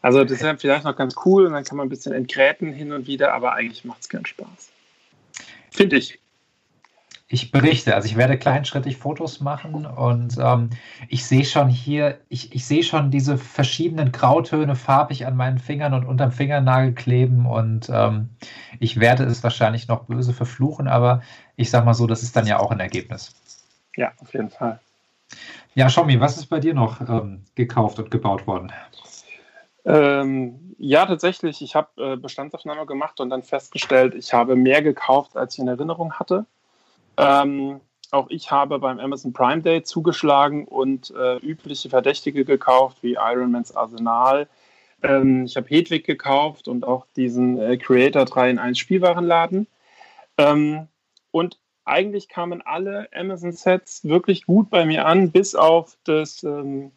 Also das ist vielleicht noch ganz cool und dann kann man ein bisschen entgräten hin und wieder, aber eigentlich macht es keinen Spaß. Finde ich. Ich berichte, also ich werde kleinschrittig Fotos machen und ähm, ich sehe schon hier, ich, ich sehe schon diese verschiedenen Grautöne farbig an meinen Fingern und unterm Fingernagel kleben und ähm, ich werde es wahrscheinlich noch böse verfluchen, aber ich sag mal so, das ist dann ja auch ein Ergebnis. Ja, auf jeden Fall. Ja, Schommi, was ist bei dir noch ähm, gekauft und gebaut worden? Ähm, ja, tatsächlich. Ich habe äh, Bestandsaufnahme gemacht und dann festgestellt, ich habe mehr gekauft, als ich in Erinnerung hatte. Ähm, auch ich habe beim Amazon Prime Day zugeschlagen und äh, übliche Verdächtige gekauft, wie Ironmans Arsenal. Ähm, ich habe Hedwig gekauft und auch diesen äh, Creator 3 in 1 Spielwarenladen. Ähm, und eigentlich kamen alle Amazon-Sets wirklich gut bei mir an, bis auf das ähm,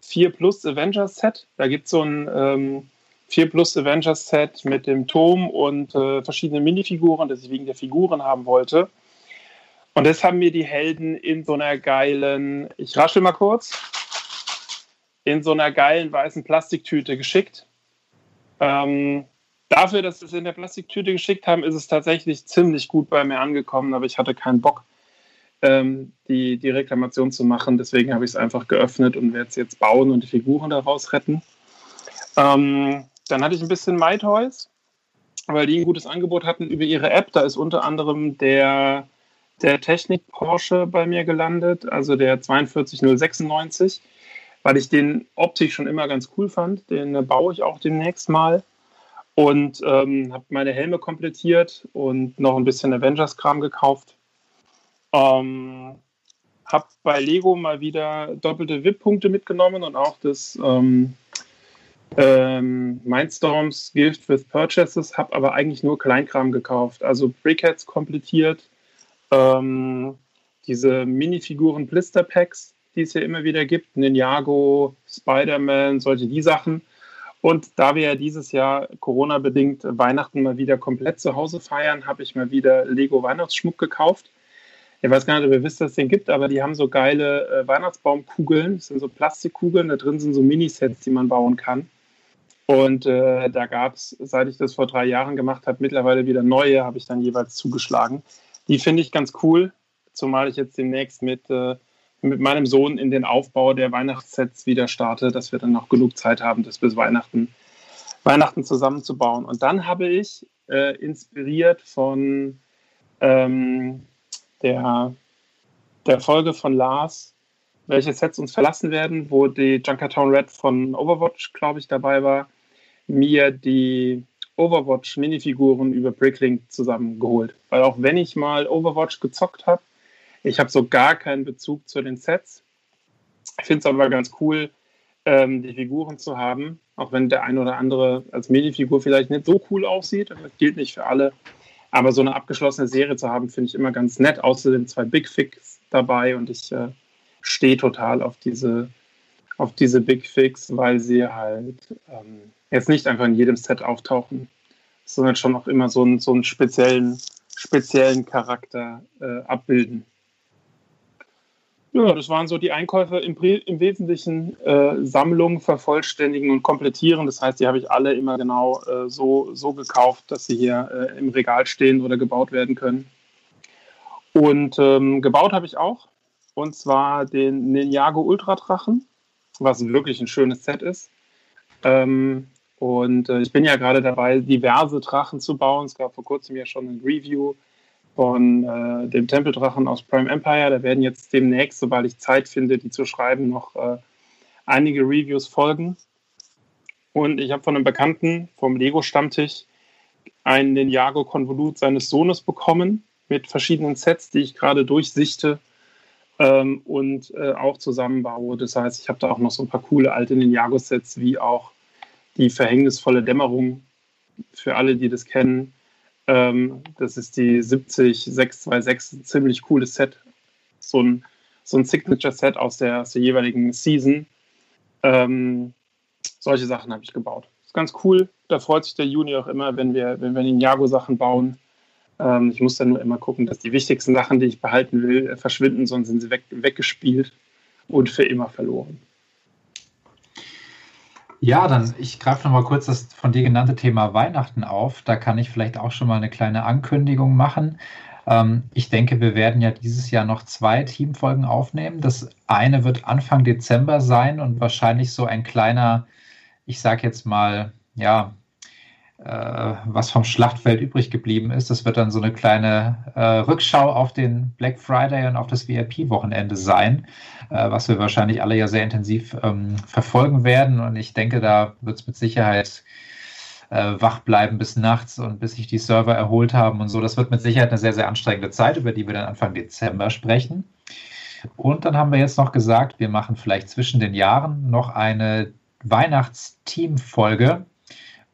4 Plus Avengers Set. Da gibt es so ein ähm, 4 Plus Avengers Set mit dem Turm und äh, verschiedenen Minifiguren, das ich wegen der Figuren haben wollte. Und das haben mir die Helden in so einer geilen, ich rasche mal kurz, in so einer geilen weißen Plastiktüte geschickt. Ähm, dafür, dass sie es in der Plastiktüte geschickt haben, ist es tatsächlich ziemlich gut bei mir angekommen, aber ich hatte keinen Bock, ähm, die, die Reklamation zu machen. Deswegen habe ich es einfach geöffnet und werde es jetzt bauen und die Figuren daraus retten. Ähm, dann hatte ich ein bisschen MyToys, weil die ein gutes Angebot hatten über ihre App. Da ist unter anderem der, der Technik Porsche bei mir gelandet, also der 42096, weil ich den optisch schon immer ganz cool fand. Den baue ich auch demnächst mal und ähm, habe meine Helme komplettiert und noch ein bisschen Avengers-Kram gekauft. Ähm, habe bei Lego mal wieder doppelte VIP-Punkte mitgenommen und auch das ähm, ähm, Mindstorms Gift with Purchases, habe aber eigentlich nur Kleinkram gekauft. Also Brickheads komplettiert, ähm, diese Minifiguren Blister Packs, die es ja immer wieder gibt, Ninjago, Spider-Man, solche die Sachen. Und da wir ja dieses Jahr Corona-bedingt Weihnachten mal wieder komplett zu Hause feiern, habe ich mal wieder Lego Weihnachtsschmuck gekauft ich weiß gar nicht, ob ihr wisst, dass es den gibt, aber die haben so geile äh, Weihnachtsbaumkugeln. Das sind so Plastikkugeln, da drin sind so Minisets, die man bauen kann. Und äh, da gab es, seit ich das vor drei Jahren gemacht habe, mittlerweile wieder neue, habe ich dann jeweils zugeschlagen. Die finde ich ganz cool, zumal ich jetzt demnächst mit, äh, mit meinem Sohn in den Aufbau der Weihnachtssets wieder starte, dass wir dann noch genug Zeit haben, das bis Weihnachten, Weihnachten zusammenzubauen. Und dann habe ich äh, inspiriert von ähm, der, der Folge von Lars welche Sets uns verlassen werden, wo die Junkertown Red von Overwatch, glaube ich, dabei war, mir die Overwatch-Minifiguren über Bricklink zusammengeholt. Weil auch wenn ich mal Overwatch gezockt habe, ich habe so gar keinen Bezug zu den Sets. Ich finde es aber ganz cool, ähm, die Figuren zu haben, auch wenn der eine oder andere als Minifigur vielleicht nicht so cool aussieht. Das gilt nicht für alle. Aber so eine abgeschlossene Serie zu haben, finde ich immer ganz nett. Außerdem zwei Big Fix dabei und ich äh, stehe total auf diese, auf diese Big Fix, weil sie halt ähm, jetzt nicht einfach in jedem Set auftauchen, sondern schon auch immer so einen, so einen speziellen, speziellen Charakter äh, abbilden. Ja, das waren so die Einkäufe im, im Wesentlichen äh, Sammlungen vervollständigen und komplettieren. Das heißt, die habe ich alle immer genau äh, so, so gekauft, dass sie hier äh, im Regal stehen oder gebaut werden können. Und ähm, gebaut habe ich auch, und zwar den Ninjago Ultra Drachen, was wirklich ein schönes Set ist. Ähm, und äh, ich bin ja gerade dabei, diverse Drachen zu bauen. Es gab vor kurzem ja schon ein Review von äh, dem Tempeldrachen aus Prime Empire. Da werden jetzt demnächst, sobald ich Zeit finde, die zu schreiben, noch äh, einige Reviews folgen. Und ich habe von einem Bekannten vom Lego-Stammtisch ein Ninjago-Konvolut seines Sohnes bekommen mit verschiedenen Sets, die ich gerade durchsichte ähm, und äh, auch zusammenbaue. Das heißt, ich habe da auch noch so ein paar coole alte Ninjago-Sets, wie auch die verhängnisvolle Dämmerung für alle, die das kennen ähm, das ist die 70626, ein ziemlich cooles Set. So ein, so ein Signature-Set aus der, aus der jeweiligen Season. Ähm, solche Sachen habe ich gebaut. Ist ganz cool. Da freut sich der Juni auch immer, wenn wir, wenn wir Ninjago-Sachen bauen. Ähm, ich muss dann nur immer gucken, dass die wichtigsten Sachen, die ich behalten will, verschwinden, sonst sind sie weg, weggespielt und für immer verloren. Ja, dann ich greife nochmal kurz das von dir genannte Thema Weihnachten auf. Da kann ich vielleicht auch schon mal eine kleine Ankündigung machen. Ähm, ich denke, wir werden ja dieses Jahr noch zwei Teamfolgen aufnehmen. Das eine wird Anfang Dezember sein und wahrscheinlich so ein kleiner, ich sage jetzt mal, ja, was vom Schlachtfeld übrig geblieben ist. Das wird dann so eine kleine äh, Rückschau auf den Black Friday und auf das VIP-Wochenende sein, äh, was wir wahrscheinlich alle ja sehr intensiv ähm, verfolgen werden. Und ich denke, da wird es mit Sicherheit äh, wach bleiben bis nachts und bis sich die Server erholt haben und so. Das wird mit Sicherheit eine sehr, sehr anstrengende Zeit, über die wir dann Anfang Dezember sprechen. Und dann haben wir jetzt noch gesagt, wir machen vielleicht zwischen den Jahren noch eine Weihnachtsteam-Folge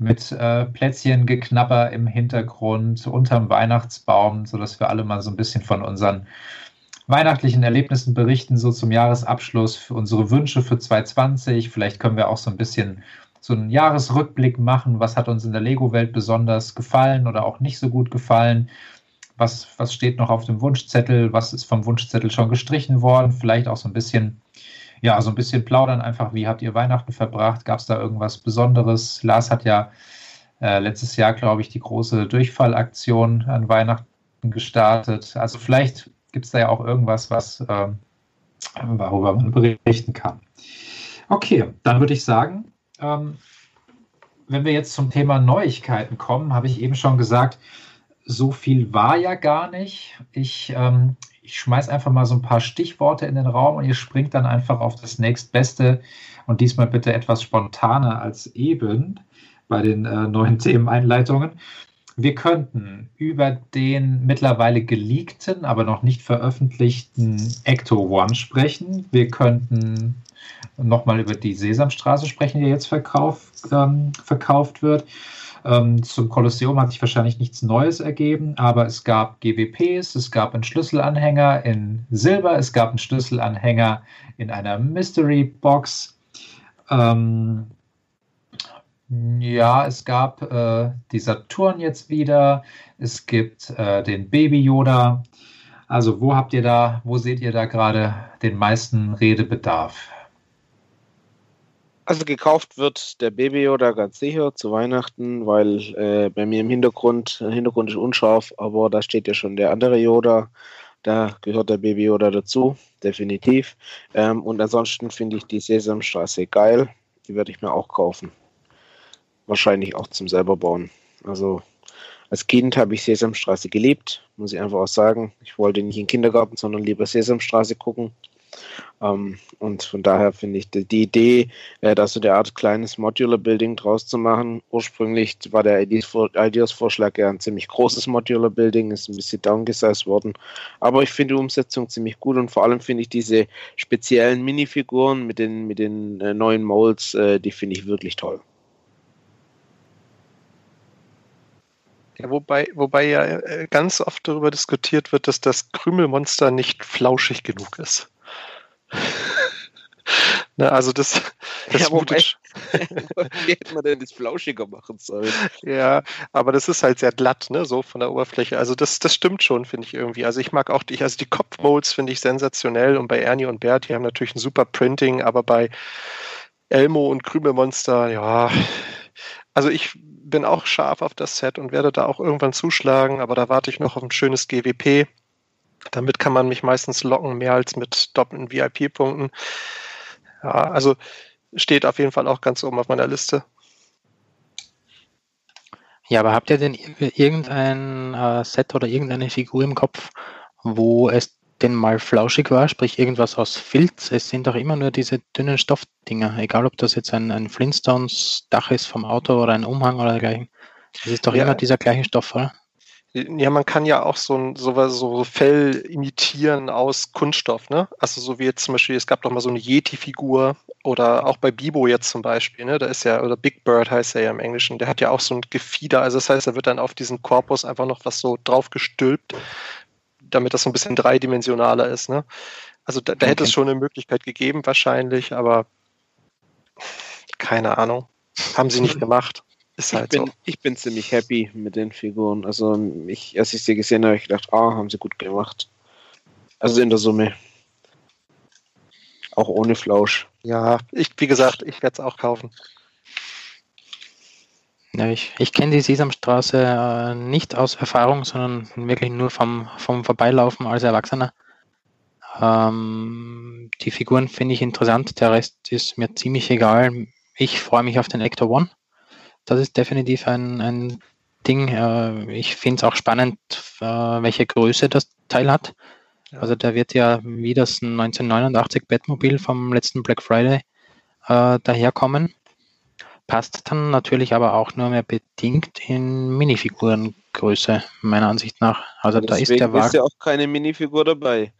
mit äh, Plätzchengeknapper im Hintergrund unterm Weihnachtsbaum, sodass wir alle mal so ein bisschen von unseren weihnachtlichen Erlebnissen berichten, so zum Jahresabschluss, für unsere Wünsche für 2020. Vielleicht können wir auch so ein bisschen so einen Jahresrückblick machen. Was hat uns in der Lego-Welt besonders gefallen oder auch nicht so gut gefallen? Was, was steht noch auf dem Wunschzettel? Was ist vom Wunschzettel schon gestrichen worden? Vielleicht auch so ein bisschen ja, so ein bisschen plaudern einfach. Wie habt ihr Weihnachten verbracht? Gab es da irgendwas Besonderes? Lars hat ja äh, letztes Jahr, glaube ich, die große Durchfallaktion an Weihnachten gestartet. Also vielleicht gibt es da ja auch irgendwas, was äh, worüber man berichten kann. Okay, dann würde ich sagen, ähm, wenn wir jetzt zum Thema Neuigkeiten kommen, habe ich eben schon gesagt, so viel war ja gar nicht. Ich ähm, ich schmeiß einfach mal so ein paar Stichworte in den Raum und ihr springt dann einfach auf das nächstbeste und diesmal bitte etwas spontaner als eben bei den äh, neuen Themeneinleitungen. Wir könnten über den mittlerweile geleakten, aber noch nicht veröffentlichten Ecto One sprechen. Wir könnten nochmal über die Sesamstraße sprechen, die jetzt verkauf, ähm, verkauft wird. Ähm, zum Kolosseum hat sich wahrscheinlich nichts Neues ergeben, aber es gab GWPs, es gab einen Schlüsselanhänger in Silber, es gab einen Schlüsselanhänger in einer Mystery Box. Ähm, ja, es gab äh, die Saturn jetzt wieder, es gibt äh, den Baby Yoda. Also wo habt ihr da, wo seht ihr da gerade den meisten Redebedarf? Also gekauft wird der Baby Yoda ganz sicher zu Weihnachten, weil äh, bei mir im Hintergrund, der Hintergrund ist unscharf, aber da steht ja schon der andere Yoda. Da gehört der Baby Yoda dazu, definitiv. Ähm, und ansonsten finde ich die Sesamstraße geil. Die werde ich mir auch kaufen. Wahrscheinlich auch zum selber bauen. Also als Kind habe ich Sesamstraße geliebt, muss ich einfach auch sagen. Ich wollte nicht in den Kindergarten, sondern lieber Sesamstraße gucken. Ähm, und von daher finde ich die, die Idee, äh, da so eine Art kleines Modular Building draus zu machen. Ursprünglich war der Ideas-Vorschlag ja ein ziemlich großes Modular Building, ist ein bisschen downgesized worden. Aber ich finde die Umsetzung ziemlich gut und vor allem finde ich diese speziellen Minifiguren mit den, mit den äh, neuen Molds, äh, die finde ich wirklich toll. Ja, wobei, wobei ja äh, ganz oft darüber diskutiert wird, dass das Krümelmonster nicht flauschig genug ist. ne, also das, das ja, wobei, wie hätte man denn das flauschiger machen sollen? Ja, aber das ist halt sehr glatt, ne, so von der Oberfläche. Also das, das stimmt schon, finde ich irgendwie. Also ich mag auch die, also die Kopfmolds finde ich sensationell und bei Ernie und Bert, die haben natürlich ein super Printing, aber bei Elmo und Krümelmonster, ja, also ich bin auch scharf auf das Set und werde da auch irgendwann zuschlagen, aber da warte ich noch auf ein schönes GWP. Damit kann man mich meistens locken, mehr als mit doppelten VIP-Punkten. Ja, also steht auf jeden Fall auch ganz oben auf meiner Liste. Ja, aber habt ihr denn irgendein äh, Set oder irgendeine Figur im Kopf, wo es denn mal flauschig war, sprich irgendwas aus Filz? Es sind doch immer nur diese dünnen Stoffdinger, egal ob das jetzt ein, ein Flintstones-Dach ist vom Auto oder ein Umhang oder dergleichen. Es ist doch ja. immer dieser gleiche Stoff, oder? Ja, man kann ja auch so ein so, so Fell imitieren aus Kunststoff, ne? Also so wie jetzt zum Beispiel, es gab doch mal so eine Yeti-Figur oder auch bei Bibo jetzt zum Beispiel, ne? Da ist ja, oder Big Bird heißt er ja im Englischen, der hat ja auch so ein Gefieder, also das heißt, da wird dann auf diesen Korpus einfach noch was so drauf gestülpt, damit das so ein bisschen dreidimensionaler ist, ne? Also da, da okay. hätte es schon eine Möglichkeit gegeben, wahrscheinlich, aber keine Ahnung. Haben sie nicht gemacht. Ist halt ich, bin, so. ich bin ziemlich happy mit den Figuren. Also, ich, als ich sie gesehen habe, habe ich gedacht, ah, haben sie gut gemacht. Also in der Summe. Auch ohne Flausch. Ja, ich, wie gesagt, ich werde es auch kaufen. Ja, ich, ich kenne die Sesamstraße äh, nicht aus Erfahrung, sondern wirklich nur vom, vom Vorbeilaufen als Erwachsener. Ähm, die Figuren finde ich interessant, der Rest ist mir ziemlich egal. Ich freue mich auf den Actor One das ist definitiv ein, ein Ding. Äh, ich finde es auch spannend, äh, welche Größe das Teil hat. Ja. Also der wird ja wie das 1989 Batmobil vom letzten Black Friday äh, daherkommen. Passt dann natürlich aber auch nur mehr bedingt in Minifigurengröße, meiner Ansicht nach. Also da ist der Wagen. ist ja auch keine Minifigur dabei.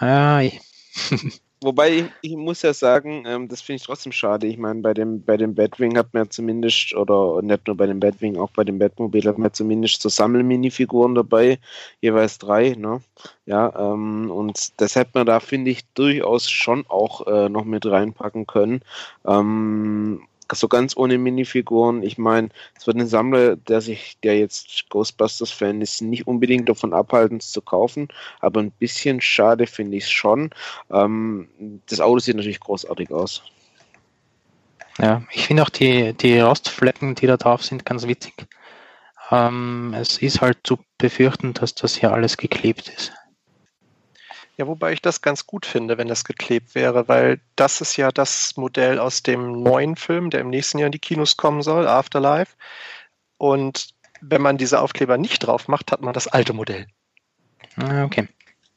Ja, Wobei ich, ich, muss ja sagen, ähm, das finde ich trotzdem schade. Ich meine, bei dem, bei dem Batwing hat man ja zumindest, oder nicht nur bei dem Batwing, auch bei dem Batmobil hat man zumindest so Sammelminifiguren dabei, jeweils drei, ne? Ja, ähm, und das hätte man da, finde ich, durchaus schon auch äh, noch mit reinpacken können. Ähm, so ganz ohne Minifiguren. Ich meine, es wird ein Sammler, der sich, der jetzt Ghostbusters-Fan ist, nicht unbedingt davon abhalten, es zu kaufen, aber ein bisschen schade finde ich es schon. Ähm, das Auto sieht natürlich großartig aus. Ja, ich finde auch die, die Rostflecken, die da drauf sind, ganz witzig. Ähm, es ist halt zu befürchten, dass das hier alles geklebt ist. Ja, wobei ich das ganz gut finde, wenn das geklebt wäre, weil das ist ja das Modell aus dem neuen Film, der im nächsten Jahr in die Kinos kommen soll, Afterlife. Und wenn man diese Aufkleber nicht drauf macht, hat man das alte Modell. Ah, okay.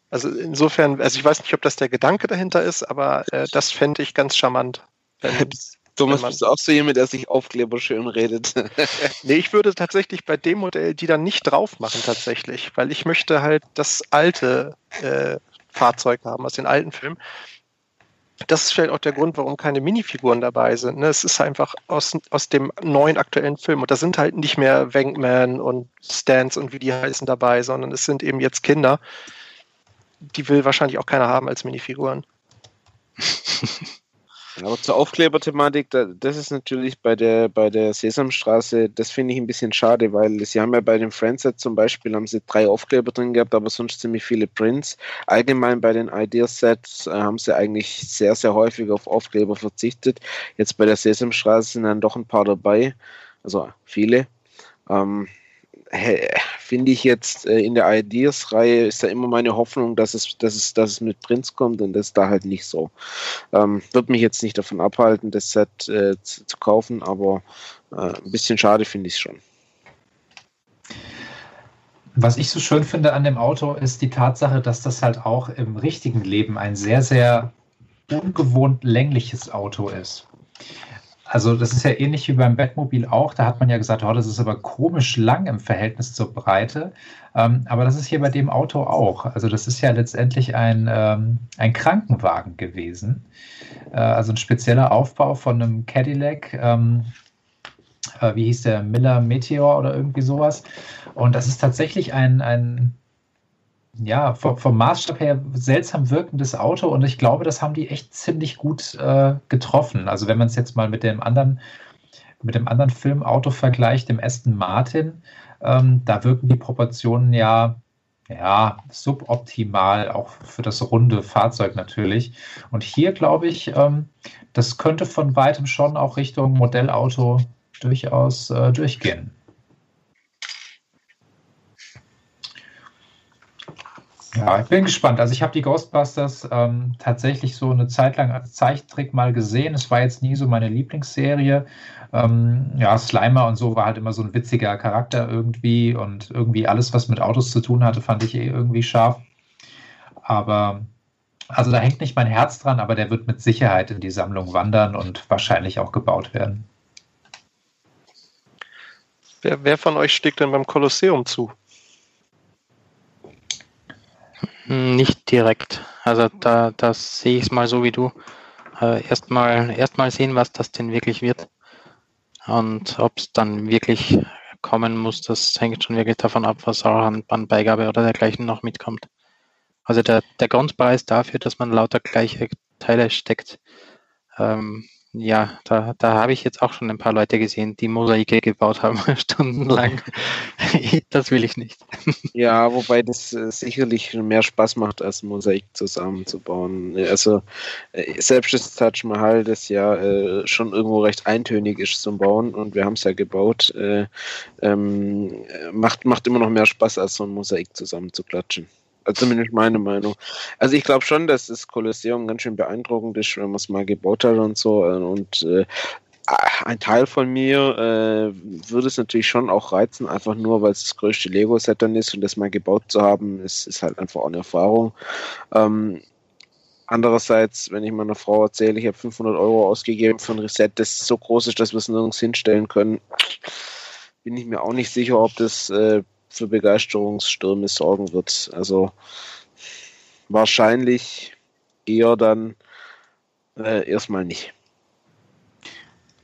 Also insofern, also ich weiß nicht, ob das der Gedanke dahinter ist, aber äh, das fände ich ganz charmant. Wenn, Thomas, bist du auch so jemand, der sich Aufkleber schön redet? nee, ich würde tatsächlich bei dem Modell die dann nicht drauf machen, tatsächlich, weil ich möchte halt das alte äh, Fahrzeug haben aus den alten Filmen. Das ist vielleicht auch der Grund, warum keine Minifiguren dabei sind. Ne? Es ist einfach aus, aus dem neuen aktuellen Film. Und da sind halt nicht mehr Wankman und Stans und wie die heißen dabei, sondern es sind eben jetzt Kinder. Die will wahrscheinlich auch keiner haben als Minifiguren. Aber zur Aufkleberthematik, das ist natürlich bei der, bei der Sesamstraße, das finde ich ein bisschen schade, weil sie haben ja bei dem Friendset zum Beispiel haben sie drei Aufkleber drin gehabt, aber sonst ziemlich viele Prints. Allgemein bei den Ideasets äh, haben sie eigentlich sehr, sehr häufig auf Aufkleber verzichtet. Jetzt bei der Sesamstraße sind dann doch ein paar dabei, also viele. Ähm, finde ich jetzt äh, in der Ideas-Reihe ist da immer meine Hoffnung, dass es, dass es, dass es mit Prinz kommt und das ist da halt nicht so. Ähm, wird mich jetzt nicht davon abhalten, das Set äh, zu, zu, kaufen, aber äh, ein bisschen schade finde ich es schon. Was ich so schön finde an dem Auto ist die Tatsache, dass das halt auch im richtigen Leben ein sehr, sehr ungewohnt längliches Auto ist. Also das ist ja ähnlich wie beim Batmobil auch. Da hat man ja gesagt, oh, das ist aber komisch lang im Verhältnis zur Breite. Ähm, aber das ist hier bei dem Auto auch. Also das ist ja letztendlich ein, ähm, ein Krankenwagen gewesen. Äh, also ein spezieller Aufbau von einem Cadillac. Ähm, äh, wie hieß der? Miller Meteor oder irgendwie sowas. Und das ist tatsächlich ein, ein ja, vom, vom, Maßstab her seltsam wirkendes Auto und ich glaube, das haben die echt ziemlich gut äh, getroffen. Also wenn man es jetzt mal mit dem anderen, mit dem anderen Filmauto vergleicht, dem Aston Martin, ähm, da wirken die Proportionen ja, ja suboptimal, auch für das runde Fahrzeug natürlich. Und hier glaube ich, ähm, das könnte von weitem schon auch Richtung Modellauto durchaus äh, durchgehen. Ja, ich bin gespannt. Also ich habe die Ghostbusters ähm, tatsächlich so eine Zeit lang als Zeichentrick mal gesehen. Es war jetzt nie so meine Lieblingsserie. Ähm, ja, Slimer und so war halt immer so ein witziger Charakter irgendwie und irgendwie alles, was mit Autos zu tun hatte, fand ich eh irgendwie scharf. Aber also da hängt nicht mein Herz dran, aber der wird mit Sicherheit in die Sammlung wandern und wahrscheinlich auch gebaut werden. Wer, wer von euch steckt denn beim Kolosseum zu? Nicht direkt. Also da das sehe ich es mal so wie du. Äh, Erstmal erst sehen, was das denn wirklich wird. Und ob es dann wirklich kommen muss, das hängt schon wirklich davon ab, was auch an Bandbeigabe oder dergleichen noch mitkommt. Also der, der Grundpreis dafür, dass man lauter gleiche Teile steckt, ähm, ja, da, da habe ich jetzt auch schon ein paar Leute gesehen, die Mosaike gebaut haben, stundenlang. das will ich nicht. Ja, wobei das äh, sicherlich mehr Spaß macht, als Mosaik zusammenzubauen. Also äh, selbst das Taj Mahal, das ja äh, schon irgendwo recht eintönig ist zum Bauen und wir haben es ja gebaut, äh, ähm, macht, macht immer noch mehr Spaß, als so ein Mosaik zusammenzuklatschen. Also zumindest meine Meinung. Also ich glaube schon, dass das Kolosseum ganz schön beeindruckend ist, wenn man es mal gebaut hat und so. Und äh, ein Teil von mir äh, würde es natürlich schon auch reizen, einfach nur, weil es das größte Lego-Set dann ist und das mal gebaut zu haben, ist, ist halt einfach auch eine Erfahrung. Ähm, Andererseits, wenn ich meiner Frau erzähle, ich habe 500 Euro ausgegeben für ein Reset, das so groß ist, dass wir es nirgends hinstellen können, bin ich mir auch nicht sicher, ob das äh, für Begeisterungsstürme sorgen wird. Also wahrscheinlich eher dann äh, erstmal nicht.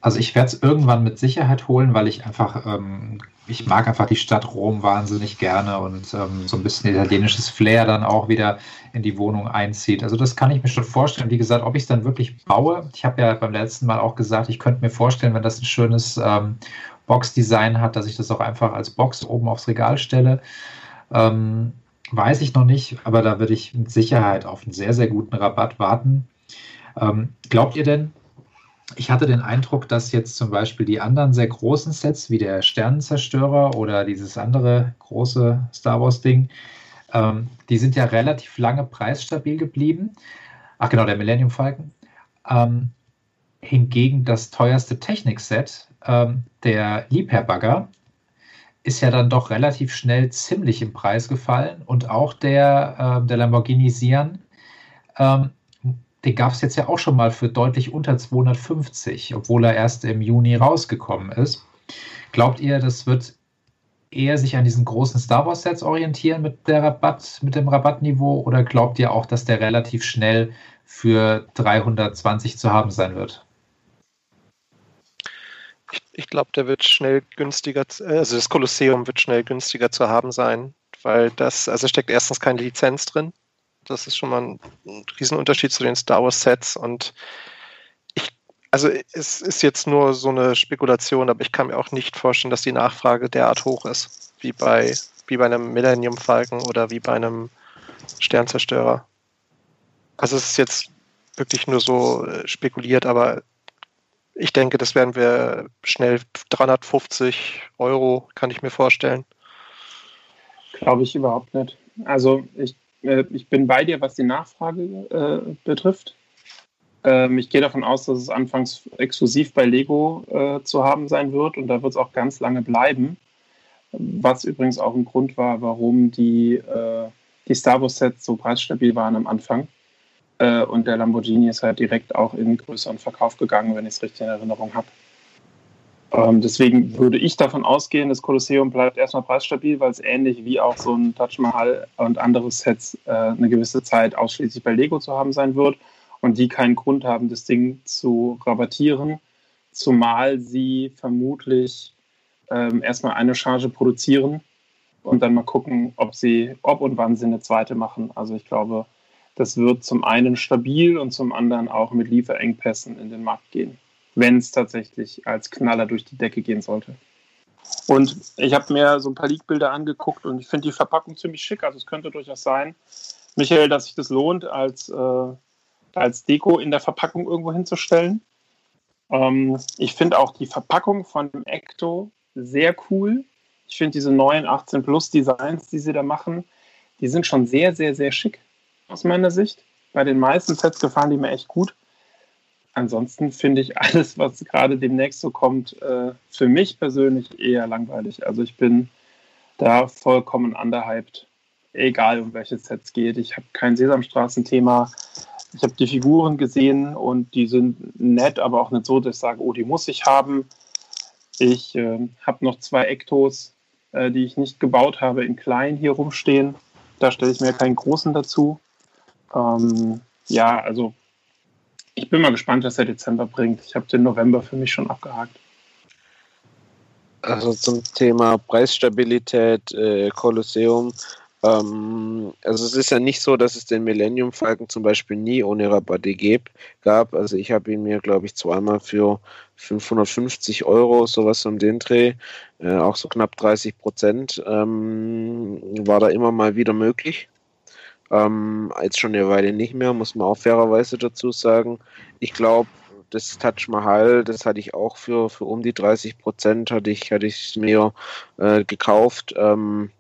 Also ich werde es irgendwann mit Sicherheit holen, weil ich einfach, ähm, ich mag einfach die Stadt Rom wahnsinnig gerne und ähm, so ein bisschen italienisches Flair dann auch wieder in die Wohnung einzieht. Also das kann ich mir schon vorstellen. Wie gesagt, ob ich es dann wirklich baue, ich habe ja beim letzten Mal auch gesagt, ich könnte mir vorstellen, wenn das ein schönes ähm, Box-Design hat, dass ich das auch einfach als Box oben aufs Regal stelle. Ähm, weiß ich noch nicht, aber da würde ich mit Sicherheit auf einen sehr, sehr guten Rabatt warten. Ähm, glaubt ihr denn, ich hatte den Eindruck, dass jetzt zum Beispiel die anderen sehr großen Sets wie der Sternenzerstörer oder dieses andere große Star Wars-Ding, ähm, die sind ja relativ lange preisstabil geblieben. Ach genau, der Millennium Falcon. Ähm, hingegen das teuerste Technikset ähm, der Liebherr-Bagger ist ja dann doch relativ schnell ziemlich im Preis gefallen und auch der, äh, der Lamborghini Sian, ähm, den gab es jetzt ja auch schon mal für deutlich unter 250, obwohl er erst im Juni rausgekommen ist. Glaubt ihr, das wird eher sich an diesen großen Star Wars Sets orientieren mit der Rabatt, mit dem Rabattniveau oder glaubt ihr auch, dass der relativ schnell für 320 zu haben sein wird? Ich, ich glaube, der wird schnell günstiger, also das Kolosseum wird schnell günstiger zu haben sein, weil das, also steckt erstens keine Lizenz drin. Das ist schon mal ein, Riesenunterschied zu den Star Wars Sets und ich, also es ist jetzt nur so eine Spekulation, aber ich kann mir auch nicht vorstellen, dass die Nachfrage derart hoch ist, wie bei, wie bei einem Millennium Falcon oder wie bei einem Sternzerstörer. Also es ist jetzt wirklich nur so äh, spekuliert, aber ich denke, das werden wir schnell 350 Euro, kann ich mir vorstellen. Glaube ich überhaupt nicht. Also ich, äh, ich bin bei dir, was die Nachfrage äh, betrifft. Ähm, ich gehe davon aus, dass es anfangs exklusiv bei Lego äh, zu haben sein wird und da wird es auch ganz lange bleiben. was übrigens auch ein Grund war, warum die, äh, die Star Wars-Sets so preisstabil waren am Anfang. Äh, und der Lamborghini ist halt direkt auch in größeren Verkauf gegangen, wenn ich es richtig in Erinnerung habe. Ähm, deswegen würde ich davon ausgehen, das Kolosseum bleibt erstmal preisstabil, weil es ähnlich wie auch so ein Taj Mahal und andere Sets äh, eine gewisse Zeit ausschließlich bei Lego zu haben sein wird und die keinen Grund haben, das Ding zu rabattieren, zumal sie vermutlich ähm, erstmal eine Charge produzieren und dann mal gucken, ob sie, ob und wann sie eine zweite machen. Also ich glaube, das wird zum einen stabil und zum anderen auch mit Lieferengpässen in den Markt gehen, wenn es tatsächlich als Knaller durch die Decke gehen sollte. Und ich habe mir so ein paar Leak-Bilder angeguckt und ich finde die Verpackung ziemlich schick. Also es könnte durchaus sein, Michael, dass sich das lohnt, als, äh, als Deko in der Verpackung irgendwo hinzustellen. Ähm, ich finde auch die Verpackung von dem Ecto sehr cool. Ich finde diese neuen 18 Plus Designs, die sie da machen, die sind schon sehr, sehr, sehr schick aus meiner Sicht. Bei den meisten Sets gefallen die mir echt gut. Ansonsten finde ich alles, was gerade demnächst so kommt, äh, für mich persönlich eher langweilig. Also ich bin da vollkommen underhyped, egal um welche Sets geht. Ich habe kein Sesamstraßen-Thema. Ich habe die Figuren gesehen und die sind nett, aber auch nicht so, dass ich sage, oh, die muss ich haben. Ich äh, habe noch zwei Ektos, äh, die ich nicht gebaut habe, in klein hier rumstehen. Da stelle ich mir keinen großen dazu. Ähm, ja, also ich bin mal gespannt, was der Dezember bringt. Ich habe den November für mich schon abgehakt. Also zum Thema Preisstabilität, äh, Kolosseum. Ähm, also es ist ja nicht so, dass es den Millennium Falcon zum Beispiel nie ohne Rabatte gab. Also ich habe ihn mir, glaube ich, zweimal für 550 Euro, sowas um den Dreh, äh, auch so knapp 30 Prozent, ähm, war da immer mal wieder möglich. Ähm, jetzt schon eine Weile nicht mehr, muss man auch fairerweise dazu sagen. Ich glaube, das Taj Mahal, das hatte ich auch für, für um die 30 Prozent, hatte ich, hatte ich mir äh, gekauft. Ähm,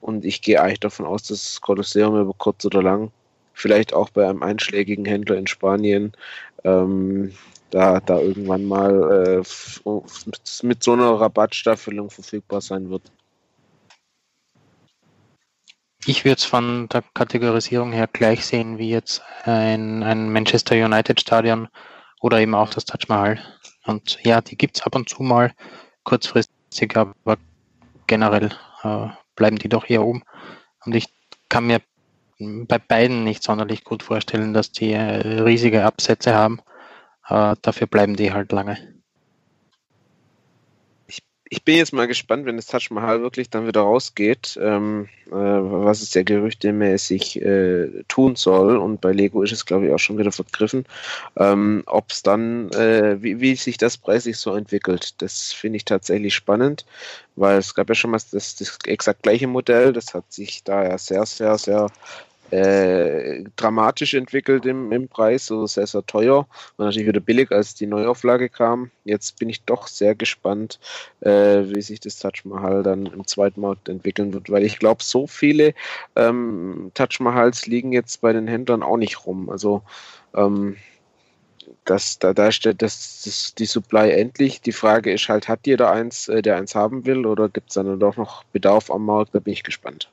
und ich gehe eigentlich davon aus, dass das Kolosseum über kurz oder lang, vielleicht auch bei einem einschlägigen Händler in Spanien, ähm, da, da irgendwann mal äh, mit so einer Rabattstaffelung verfügbar sein wird. Ich würde es von der Kategorisierung her gleich sehen wie jetzt ein, ein Manchester United Stadion oder eben auch das Taj Mahal. Und ja, die gibt es ab und zu mal kurzfristig, aber generell äh, bleiben die doch eher oben. Und ich kann mir bei beiden nicht sonderlich gut vorstellen, dass die äh, riesige Absätze haben. Äh, dafür bleiben die halt lange ich bin jetzt mal gespannt, wenn das Taj Mahal wirklich dann wieder rausgeht, ähm, äh, was es ja gerüchtemäßig äh, tun soll. Und bei Lego ist es, glaube ich, auch schon wieder vergriffen. Ähm, Ob es dann, äh, wie, wie sich das preislich so entwickelt, das finde ich tatsächlich spannend, weil es gab ja schon mal das, das exakt gleiche Modell. Das hat sich da ja sehr, sehr, sehr äh, dramatisch entwickelt im, im Preis, so sehr, sehr teuer und natürlich wieder billig, als die Neuauflage kam. Jetzt bin ich doch sehr gespannt, äh, wie sich das Taj Mahal dann im zweiten Markt entwickeln wird, weil ich glaube, so viele ähm, Taj Mahals liegen jetzt bei den Händlern auch nicht rum. Also ähm, das, da, da steht das, das, die Supply endlich. Die Frage ist halt, hat jeder eins, äh, der eins haben will, oder gibt es dann doch noch Bedarf am Markt? Da bin ich gespannt.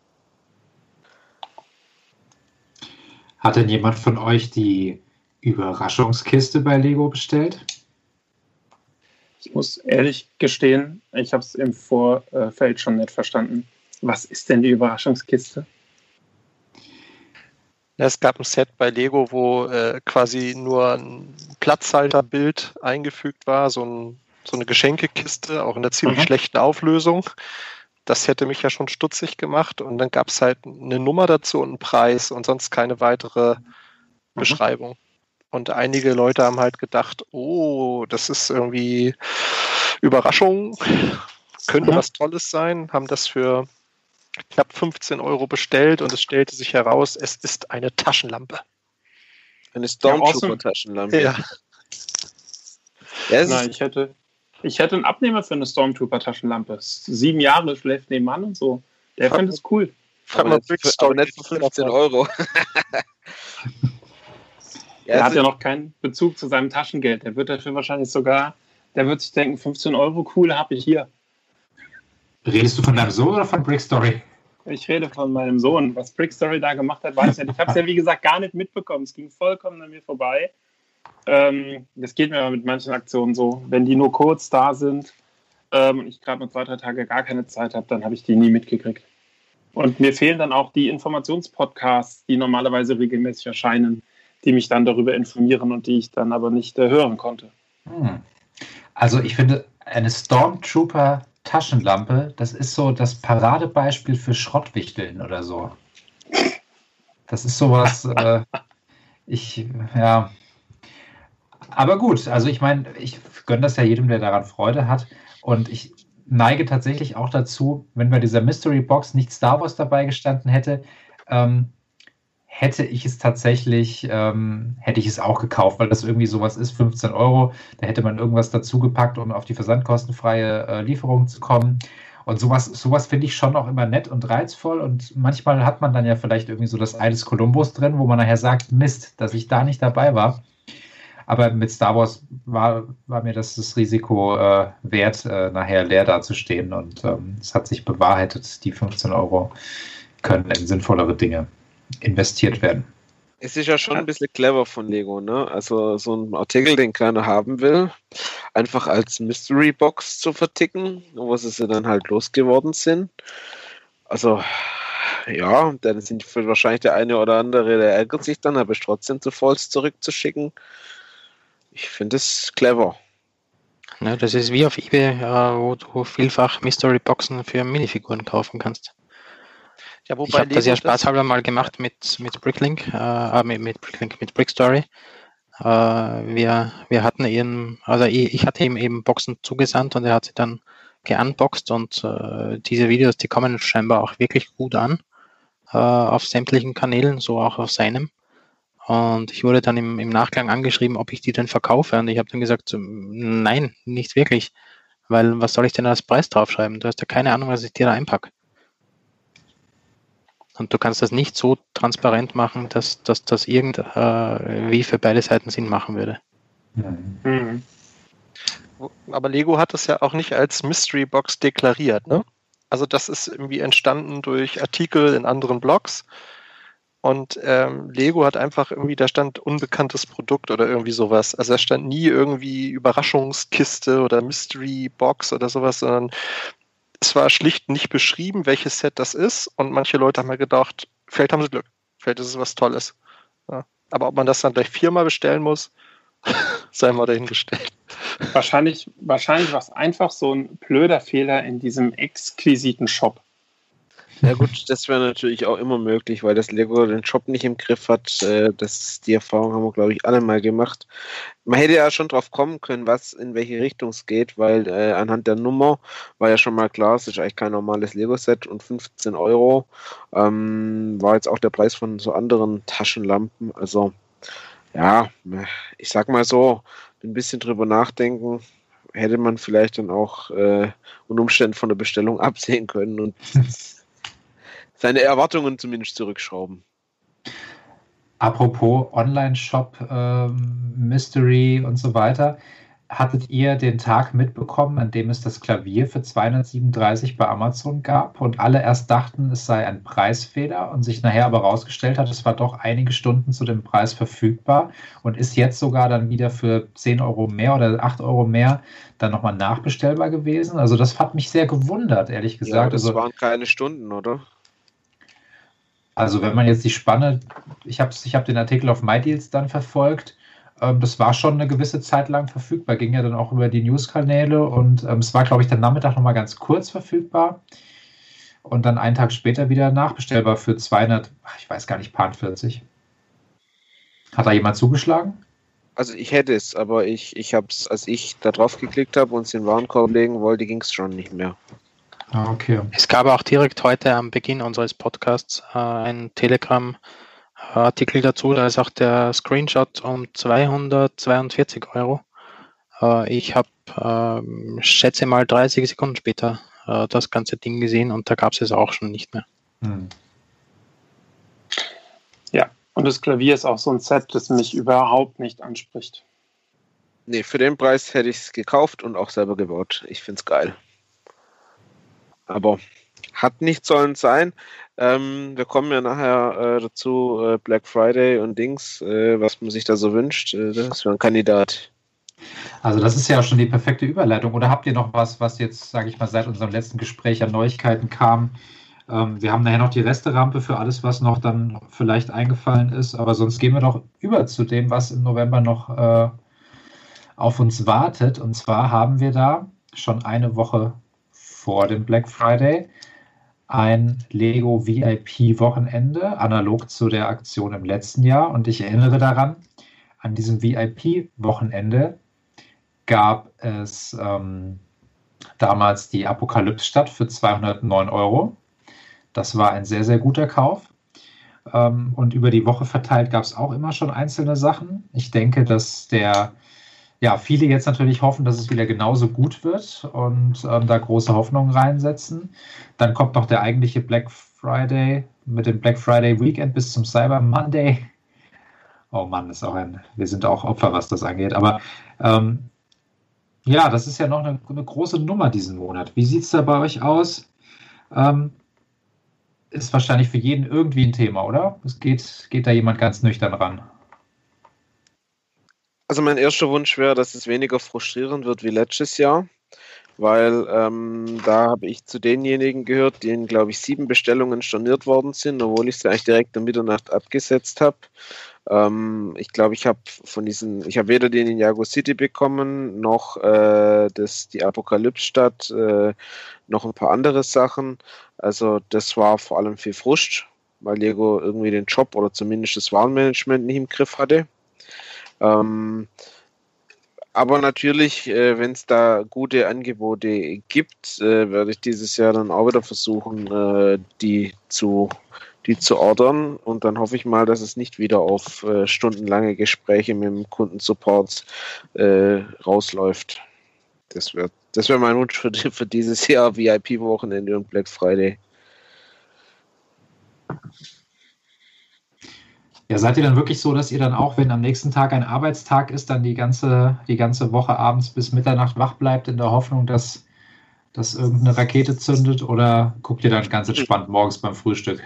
Hat denn jemand von euch die Überraschungskiste bei Lego bestellt? Ich muss ehrlich gestehen, ich habe es im Vorfeld schon nicht verstanden. Was ist denn die Überraschungskiste? Es gab ein Set bei Lego, wo äh, quasi nur ein Platzhalterbild eingefügt war, so, ein, so eine Geschenkekiste, auch in einer ziemlich mhm. schlechten Auflösung. Das hätte mich ja schon stutzig gemacht. Und dann gab es halt eine Nummer dazu und einen Preis und sonst keine weitere mhm. Beschreibung. Und einige Leute haben halt gedacht, oh, das ist irgendwie Überraschung, könnte mhm. was Tolles sein, haben das für knapp 15 Euro bestellt und es stellte sich heraus, es ist eine Taschenlampe. Eine Stormtrooper-Taschenlampe. Ja. ja Nein, ich hätte, ich hätte einen Abnehmer für eine Stormtrooper-Taschenlampe. Sieben Jahre schläft nebenan und so. Der fand es cool. Aber, aber, aber nicht für 15 Euro. er hat ja noch keinen Bezug zu seinem Taschengeld. Der wird dafür wahrscheinlich sogar, der wird sich denken, 15 Euro, cool, habe ich hier. Redest du von deinem Sohn oder von Brick Story? Ich rede von meinem Sohn. Was Brick Story da gemacht hat, weiß ich nicht. Ich habe es ja, wie gesagt, gar nicht mitbekommen. Es ging vollkommen an mir vorbei. Ähm, das geht mir aber mit manchen Aktionen so. Wenn die nur kurz da sind ähm, und ich gerade nur zwei, drei Tage gar keine Zeit habe, dann habe ich die nie mitgekriegt. Und mir fehlen dann auch die Informationspodcasts, die normalerweise regelmäßig erscheinen, die mich dann darüber informieren und die ich dann aber nicht äh, hören konnte. Hm. Also ich finde, eine Stormtrooper Taschenlampe, das ist so das Paradebeispiel für Schrottwichteln oder so. Das ist sowas, äh, ich, ja. Aber gut, also ich meine, ich gönne das ja jedem, der daran Freude hat. Und ich neige tatsächlich auch dazu, wenn bei dieser Mystery Box nicht Star Wars dabei gestanden hätte, ähm, hätte ich es tatsächlich, ähm, hätte ich es auch gekauft, weil das irgendwie sowas ist, 15 Euro. Da hätte man irgendwas dazu gepackt, um auf die versandkostenfreie äh, Lieferung zu kommen. Und sowas, sowas finde ich schon auch immer nett und reizvoll. Und manchmal hat man dann ja vielleicht irgendwie so das Ei des Kolumbus drin, wo man nachher sagt, Mist, dass ich da nicht dabei war. Aber mit Star Wars war, war mir das, das Risiko äh, wert, äh, nachher leer dazustehen. Und ähm, es hat sich bewahrheitet, die 15 Euro können in sinnvollere Dinge investiert werden. Es ist ja schon ein bisschen clever von Lego, ne? Also so ein Artikel, den keiner haben will, einfach als Mystery Box zu verticken, wo sie dann halt losgeworden sind. Also ja, dann sind wahrscheinlich der eine oder andere, der ärgert sich dann, aber ist trotzdem zu Falls zurückzuschicken ich finde es clever. Ja, das ist wie auf eBay, äh, wo du vielfach Mystery Boxen für Minifiguren kaufen kannst. Ja, ich habe das ja spaßhalber mal gemacht mit, mit Bricklink, äh, mit, mit Bricklink, mit Brickstory. Äh, wir, wir hatten eben, also ich, ich, hatte ihm eben Boxen zugesandt und er hat sie dann geunboxed und äh, diese Videos, die kommen scheinbar auch wirklich gut an äh, auf sämtlichen Kanälen, so auch auf seinem. Und ich wurde dann im, im Nachgang angeschrieben, ob ich die denn verkaufe. Und ich habe dann gesagt, nein, nicht wirklich. Weil was soll ich denn als Preis draufschreiben? Du hast ja keine Ahnung, was ich dir da einpacke. Und du kannst das nicht so transparent machen, dass, dass das irgendwie äh, für beide Seiten Sinn machen würde. Mhm. Aber Lego hat es ja auch nicht als Mystery Box deklariert, ne? Also das ist irgendwie entstanden durch Artikel in anderen Blogs und ähm, Lego hat einfach irgendwie, da stand unbekanntes Produkt oder irgendwie sowas. Also da stand nie irgendwie Überraschungskiste oder Mystery Box oder sowas, sondern es war schlicht nicht beschrieben, welches Set das ist. Und manche Leute haben mir gedacht, vielleicht haben sie Glück, vielleicht ist es was Tolles. Ja. Aber ob man das dann gleich viermal bestellen muss, sei mal dahingestellt. Wahrscheinlich, wahrscheinlich war es einfach so ein blöder Fehler in diesem exquisiten Shop. Ja gut, das wäre natürlich auch immer möglich, weil das Lego den Shop nicht im Griff hat. Äh, das, die Erfahrung haben wir, glaube ich, alle mal gemacht. Man hätte ja schon drauf kommen können, was in welche Richtung es geht, weil äh, anhand der Nummer war ja schon mal klar, es ist eigentlich kein normales Lego-Set und 15 Euro ähm, war jetzt auch der Preis von so anderen Taschenlampen. Also ja, ich sag mal so, ein bisschen drüber nachdenken, hätte man vielleicht dann auch äh, unter Umständen von der Bestellung absehen können und seine Erwartungen zumindest zurückschrauben. Apropos Online-Shop, ähm, Mystery und so weiter. Hattet ihr den Tag mitbekommen, an dem es das Klavier für 237 bei Amazon gab und alle erst dachten, es sei ein Preisfehler und sich nachher aber herausgestellt hat, es war doch einige Stunden zu dem Preis verfügbar und ist jetzt sogar dann wieder für 10 Euro mehr oder 8 Euro mehr dann nochmal nachbestellbar gewesen? Also das hat mich sehr gewundert, ehrlich gesagt. Ja, das also, waren keine Stunden, oder? Also wenn man jetzt die Spanne, ich habe ich hab den Artikel auf MyDeals dann verfolgt, ähm, das war schon eine gewisse Zeit lang verfügbar, ging ja dann auch über die News-Kanäle und ähm, es war, glaube ich, der Nachmittag nochmal ganz kurz verfügbar und dann einen Tag später wieder nachbestellbar für 200, ich weiß gar nicht, paar 40. Hat da jemand zugeschlagen? Also ich hätte es, aber ich, ich habe es, als ich da drauf geklickt habe und es in den Warenkorb legen wollte, ging es schon nicht mehr. Ah, okay. Es gab auch direkt heute am Beginn unseres Podcasts äh, einen Telegram-Artikel dazu. Da ist auch der Screenshot um 242 Euro. Äh, ich habe, äh, schätze mal, 30 Sekunden später äh, das ganze Ding gesehen und da gab es es auch schon nicht mehr. Hm. Ja, und das Klavier ist auch so ein Set, das mich überhaupt nicht anspricht. Nee, für den Preis hätte ich es gekauft und auch selber gebaut. Ich finde es geil. Aber hat nicht sollen sein. Ähm, wir kommen ja nachher äh, dazu, äh, Black Friday und Dings, äh, was man sich da so wünscht. Das wäre ein Kandidat. Also das ist ja schon die perfekte Überleitung. Oder habt ihr noch was, was jetzt, sage ich mal, seit unserem letzten Gespräch an Neuigkeiten kam? Ähm, wir haben nachher noch die Resterampe für alles, was noch dann vielleicht eingefallen ist. Aber sonst gehen wir doch über zu dem, was im November noch äh, auf uns wartet. Und zwar haben wir da schon eine Woche vor dem Black Friday ein Lego VIP-Wochenende, analog zu der Aktion im letzten Jahr. Und ich erinnere daran, an diesem VIP-Wochenende gab es ähm, damals die Apokalypse-Stadt für 209 Euro. Das war ein sehr, sehr guter Kauf. Ähm, und über die Woche verteilt gab es auch immer schon einzelne Sachen. Ich denke, dass der ja, viele jetzt natürlich hoffen, dass es wieder genauso gut wird und ähm, da große Hoffnungen reinsetzen. Dann kommt noch der eigentliche Black Friday mit dem Black Friday Weekend bis zum Cyber Monday. Oh Mann, ist auch ein, wir sind auch Opfer, was das angeht. Aber ähm, ja, das ist ja noch eine, eine, große Nummer diesen Monat. Wie sieht es da bei euch aus? Ähm, ist wahrscheinlich für jeden irgendwie ein Thema, oder? Es geht, geht da jemand ganz nüchtern ran. Also mein erster Wunsch wäre, dass es weniger frustrierend wird wie letztes Jahr, weil ähm, da habe ich zu denjenigen gehört, denen, glaube ich, sieben Bestellungen storniert worden sind, obwohl ich sie eigentlich direkt um Mitternacht abgesetzt habe. Ähm, ich glaube, ich habe von diesen, ich habe weder den in Jago City bekommen, noch äh, das, die Apokalypse-Stadt, äh, noch ein paar andere Sachen. Also das war vor allem viel Frust, weil Lego irgendwie den Job oder zumindest das Warenmanagement nicht im Griff hatte. Ähm, aber natürlich, äh, wenn es da gute Angebote gibt, äh, werde ich dieses Jahr dann auch wieder versuchen, äh, die zu die zu ordern und dann hoffe ich mal, dass es nicht wieder auf äh, stundenlange Gespräche mit dem Kundensupport äh, rausläuft. Das wäre das wär mein Wunsch für, für dieses Jahr VIP-Wochenende und Black Friday. Ja, seid ihr dann wirklich so, dass ihr dann auch, wenn am nächsten Tag ein Arbeitstag ist, dann die ganze, die ganze Woche abends bis Mitternacht wach bleibt in der Hoffnung, dass, dass irgendeine Rakete zündet oder guckt ihr dann ganz entspannt morgens beim Frühstück?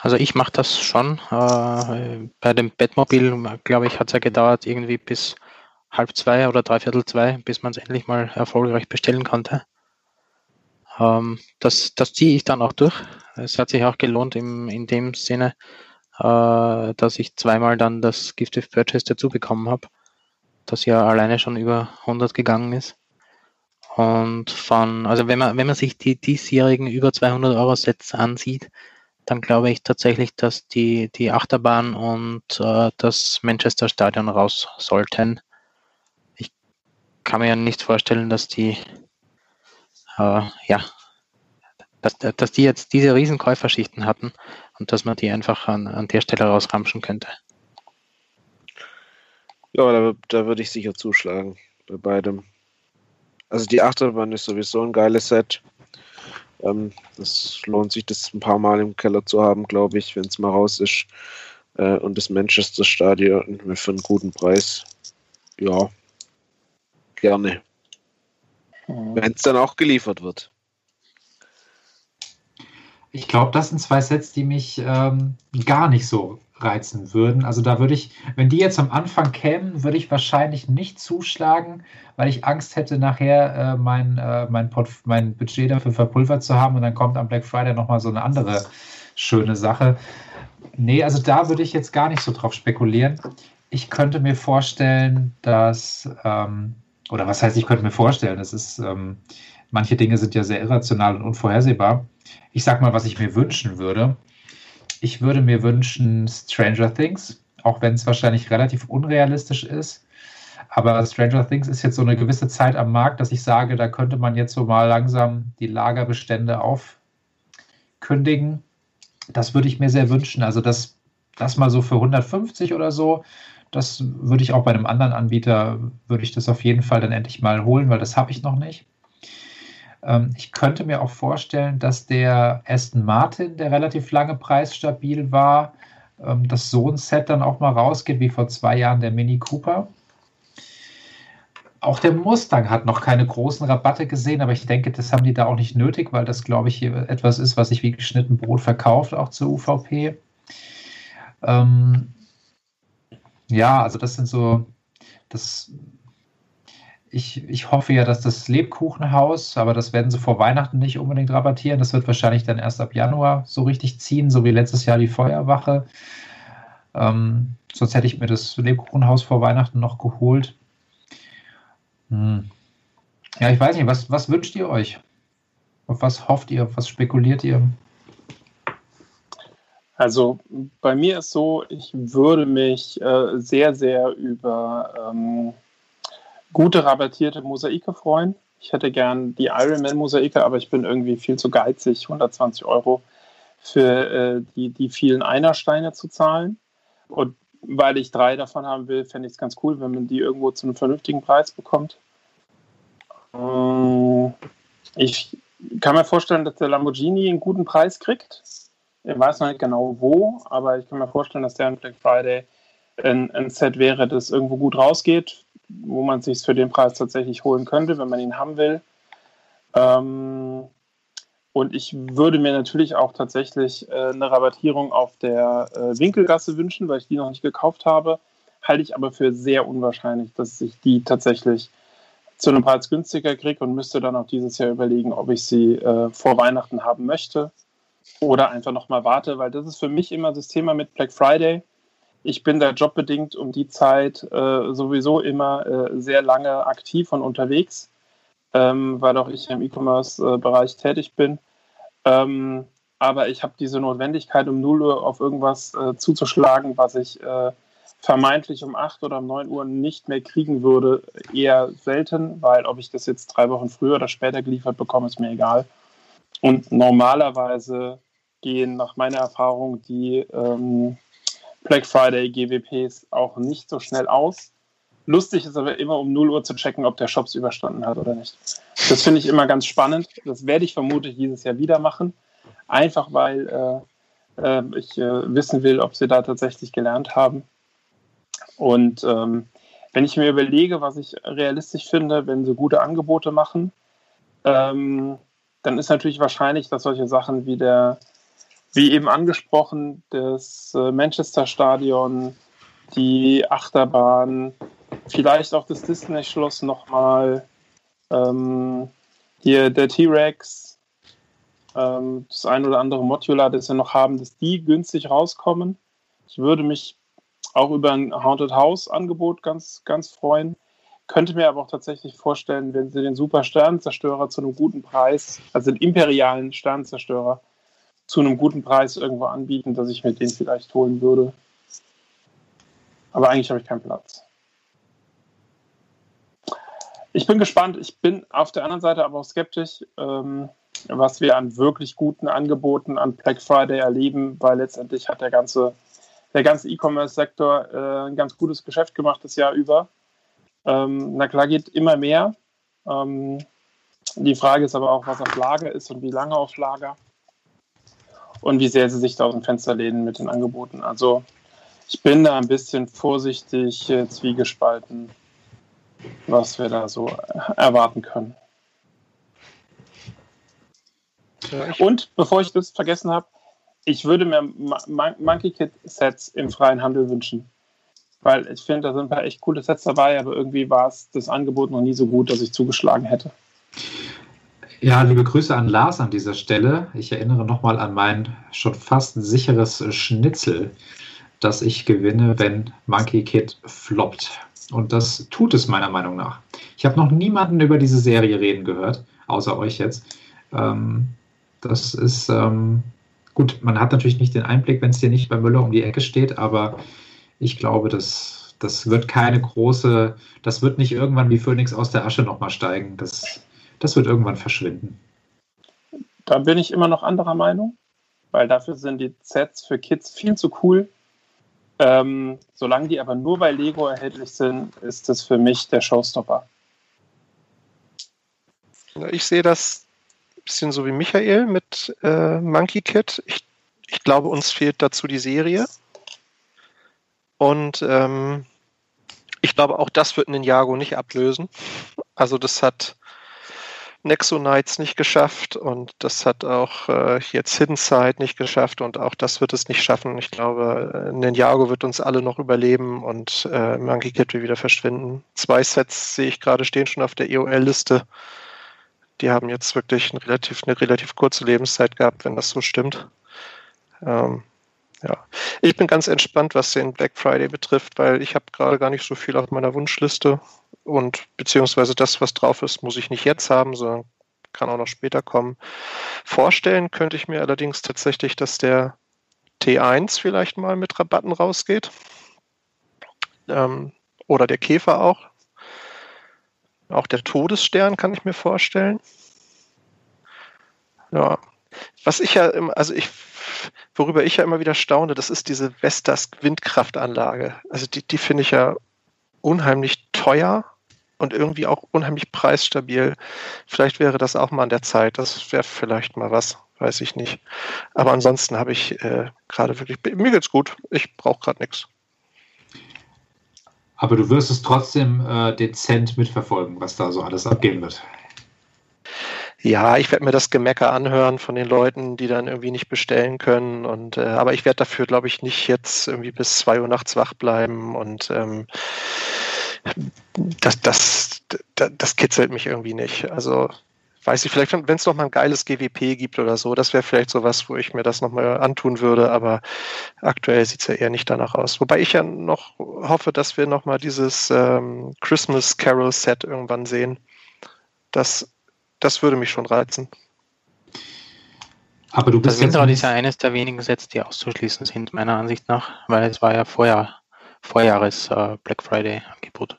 Also ich mache das schon. Äh, bei dem Bettmobil, glaube ich, hat es ja gedauert irgendwie bis halb zwei oder dreiviertel zwei, bis man es endlich mal erfolgreich bestellen konnte. Ähm, das das ziehe ich dann auch durch. Es hat sich auch gelohnt im, in dem Sinne, äh, dass ich zweimal dann das Gift of Purchase dazu bekommen habe, das ja alleine schon über 100 gegangen ist. Und von, also wenn man, wenn man sich die diesjährigen über 200 Euro Sets ansieht, dann glaube ich tatsächlich, dass die, die Achterbahn und äh, das Manchester Stadion raus sollten. Ich kann mir ja nicht vorstellen, dass die, äh, ja, dass, dass die jetzt diese Riesenkäuferschichten hatten und dass man die einfach an, an der Stelle rausramschen könnte. Ja, da, da würde ich sicher zuschlagen bei beidem. Also die Achterbahn ist sowieso ein geiles Set. Ähm, das lohnt sich, das ein paar Mal im Keller zu haben, glaube ich, wenn es mal raus ist. Äh, und das Manchester Stadion für einen guten Preis. Ja, gerne. Mhm. Wenn es dann auch geliefert wird. Ich glaube, das sind zwei Sets, die mich ähm, gar nicht so reizen würden. Also da würde ich, wenn die jetzt am Anfang kämen, würde ich wahrscheinlich nicht zuschlagen, weil ich Angst hätte, nachher äh, mein, äh, mein, mein Budget dafür verpulvert zu haben und dann kommt am Black Friday nochmal so eine andere schöne Sache. Nee, also da würde ich jetzt gar nicht so drauf spekulieren. Ich könnte mir vorstellen, dass, ähm, oder was heißt, ich könnte mir vorstellen, das ist, ähm, manche Dinge sind ja sehr irrational und unvorhersehbar ich sag mal, was ich mir wünschen würde. Ich würde mir wünschen Stranger Things, auch wenn es wahrscheinlich relativ unrealistisch ist. Aber Stranger Things ist jetzt so eine gewisse Zeit am Markt, dass ich sage, da könnte man jetzt so mal langsam die Lagerbestände aufkündigen. Das würde ich mir sehr wünschen. Also das, das mal so für 150 oder so, das würde ich auch bei einem anderen Anbieter, würde ich das auf jeden Fall dann endlich mal holen, weil das habe ich noch nicht. Ähm, ich könnte mir auch vorstellen, dass der Aston Martin, der relativ lange preisstabil war, ähm, dass so ein Set dann auch mal rausgeht, wie vor zwei Jahren der Mini Cooper. auch der Mustang hat noch keine großen Rabatte gesehen, aber ich denke, das haben die da auch nicht nötig, weil das, glaube ich, hier etwas ist, was sich wie geschnitten Brot verkauft, auch zur UVP. Ähm, ja, also das sind so, das, ich, ich hoffe ja, dass das Lebkuchenhaus, aber das werden sie vor Weihnachten nicht unbedingt rabattieren. Das wird wahrscheinlich dann erst ab Januar so richtig ziehen, so wie letztes Jahr die Feuerwache. Ähm, sonst hätte ich mir das Lebkuchenhaus vor Weihnachten noch geholt. Hm. Ja, ich weiß nicht, was, was wünscht ihr euch? Auf was hofft ihr? Auf was spekuliert ihr? Also bei mir ist so, ich würde mich äh, sehr, sehr über ähm, gute rabattierte Mosaike freuen. Ich hätte gern die Ironman-Mosaike, aber ich bin irgendwie viel zu geizig, 120 Euro für äh, die, die vielen Einersteine zu zahlen. Und weil ich drei davon haben will, fände ich es ganz cool, wenn man die irgendwo zu einem vernünftigen Preis bekommt. Ähm, ich kann mir vorstellen, dass der Lamborghini einen guten Preis kriegt. Ich weiß noch nicht genau wo, aber ich kann mir vorstellen, dass der an Black Friday ein, ein Set wäre, das irgendwo gut rausgeht, wo man sich für den Preis tatsächlich holen könnte, wenn man ihn haben will. Ähm, und ich würde mir natürlich auch tatsächlich äh, eine Rabattierung auf der äh, Winkelgasse wünschen, weil ich die noch nicht gekauft habe. Halte ich aber für sehr unwahrscheinlich, dass ich die tatsächlich zu einem Preis günstiger kriege und müsste dann auch dieses Jahr überlegen, ob ich sie äh, vor Weihnachten haben möchte oder einfach nochmal warte, weil das ist für mich immer das Thema mit Black Friday. Ich bin da jobbedingt um die Zeit äh, sowieso immer äh, sehr lange aktiv und unterwegs, ähm, weil auch ich im E-Commerce-Bereich tätig bin. Ähm, aber ich habe diese Notwendigkeit, um 0 Uhr auf irgendwas äh, zuzuschlagen, was ich äh, vermeintlich um 8 oder um 9 Uhr nicht mehr kriegen würde, eher selten, weil ob ich das jetzt drei Wochen früher oder später geliefert bekomme, ist mir egal. Und normalerweise gehen nach meiner Erfahrung die ähm, Black Friday GWPs auch nicht so schnell aus. Lustig ist aber immer um 0 Uhr zu checken, ob der Shops überstanden hat oder nicht. Das finde ich immer ganz spannend. Das werde ich vermutlich dieses Jahr wieder machen. Einfach weil äh, äh, ich äh, wissen will, ob sie da tatsächlich gelernt haben. Und ähm, wenn ich mir überlege, was ich realistisch finde, wenn sie gute Angebote machen, ähm, dann ist natürlich wahrscheinlich, dass solche Sachen wie der, wie eben angesprochen, das äh, Manchester Stadion, die Achterbahn, vielleicht auch das Disney-Schloss nochmal, ähm, hier der T-Rex, ähm, das ein oder andere Modular, das wir noch haben, dass die günstig rauskommen. Ich würde mich auch über ein Haunted House Angebot ganz, ganz freuen. Könnte mir aber auch tatsächlich vorstellen, wenn sie den Super Sternenzerstörer zu einem guten Preis, also den imperialen Sternenzerstörer, zu einem guten Preis irgendwo anbieten, dass ich mir den vielleicht holen würde. Aber eigentlich habe ich keinen Platz. Ich bin gespannt. Ich bin auf der anderen Seite aber auch skeptisch, ähm, was wir an wirklich guten Angeboten an Black Friday erleben, weil letztendlich hat der ganze, der ganze E-Commerce-Sektor äh, ein ganz gutes Geschäft gemacht das Jahr über. Ähm, na klar geht immer mehr. Ähm, die Frage ist aber auch, was auf Lager ist und wie lange auf Lager und wie sehr sie sich da aus dem Fenster lehnen mit den Angeboten. Also ich bin da ein bisschen vorsichtig äh, zwiegespalten was wir da so erwarten können. Und bevor ich das vergessen habe, ich würde mir Monkey Kid Sets im freien Handel wünschen. Weil ich finde, da sind ein paar echt coole Sets dabei, aber irgendwie war es das Angebot noch nie so gut, dass ich zugeschlagen hätte. Ja, liebe Grüße an Lars an dieser Stelle. Ich erinnere nochmal an mein schon fast sicheres Schnitzel, das ich gewinne, wenn Monkey Kid floppt. Und das tut es meiner Meinung nach. Ich habe noch niemanden über diese Serie reden gehört, außer euch jetzt. Ähm, das ist ähm, gut, man hat natürlich nicht den Einblick, wenn es dir nicht bei Müller um die Ecke steht, aber ich glaube, das, das wird keine große, das wird nicht irgendwann wie Phoenix aus der Asche nochmal steigen. Das, das wird irgendwann verschwinden. Da bin ich immer noch anderer Meinung, weil dafür sind die Sets für Kids viel zu cool ähm, solange die aber nur bei Lego erhältlich sind, ist das für mich der Showstopper. Ich sehe das ein bisschen so wie Michael mit äh, Monkey Kid. Ich, ich, glaube, uns fehlt dazu die Serie. Und ähm, Ich glaube, auch das wird Ninjago nicht ablösen. Also das hat Nexo Knights nicht geschafft und das hat auch äh, jetzt Hidden Side nicht geschafft und auch das wird es nicht schaffen. Ich glaube, äh, Ninjago wird uns alle noch überleben und äh, Monkey Kid wird wieder verschwinden. Zwei Sets sehe ich gerade stehen schon auf der EOL-Liste. Die haben jetzt wirklich eine relativ, eine relativ kurze Lebenszeit gehabt, wenn das so stimmt. Ähm, ja, ich bin ganz entspannt, was den Black Friday betrifft, weil ich habe gerade gar nicht so viel auf meiner Wunschliste und beziehungsweise das, was drauf ist, muss ich nicht jetzt haben, sondern kann auch noch später kommen. Vorstellen könnte ich mir allerdings tatsächlich, dass der T1 vielleicht mal mit Rabatten rausgeht. Ähm, oder der Käfer auch. Auch der Todesstern kann ich mir vorstellen. Ja. Was ich ja also ich, worüber ich ja immer wieder staune, das ist diese Vestas Windkraftanlage. Also die, die finde ich ja unheimlich teuer und irgendwie auch unheimlich preisstabil. Vielleicht wäre das auch mal an der Zeit. Das wäre vielleicht mal was, weiß ich nicht. Aber ansonsten habe ich äh, gerade wirklich, mir geht's gut. Ich brauche gerade nichts. Aber du wirst es trotzdem äh, dezent mitverfolgen, was da so alles abgehen wird. Ja, ich werde mir das Gemecker anhören von den Leuten, die dann irgendwie nicht bestellen können. Und äh, aber ich werde dafür, glaube ich, nicht jetzt irgendwie bis zwei Uhr nachts wach bleiben und ähm, das, das, das, das kitzelt mich irgendwie nicht. Also weiß ich, vielleicht, wenn es noch mal ein geiles GWP gibt oder so, das wäre vielleicht so was, wo ich mir das noch mal antun würde, aber aktuell sieht es ja eher nicht danach aus. Wobei ich ja noch hoffe, dass wir noch mal dieses ähm, Christmas Carol Set irgendwann sehen. Das, das würde mich schon reizen. Aber du bist das Windrad ist ja eines der wenigen Sets, die auszuschließen sind, meiner Ansicht nach, weil es war ja vorher Vorjahres äh, Black Friday Angebot.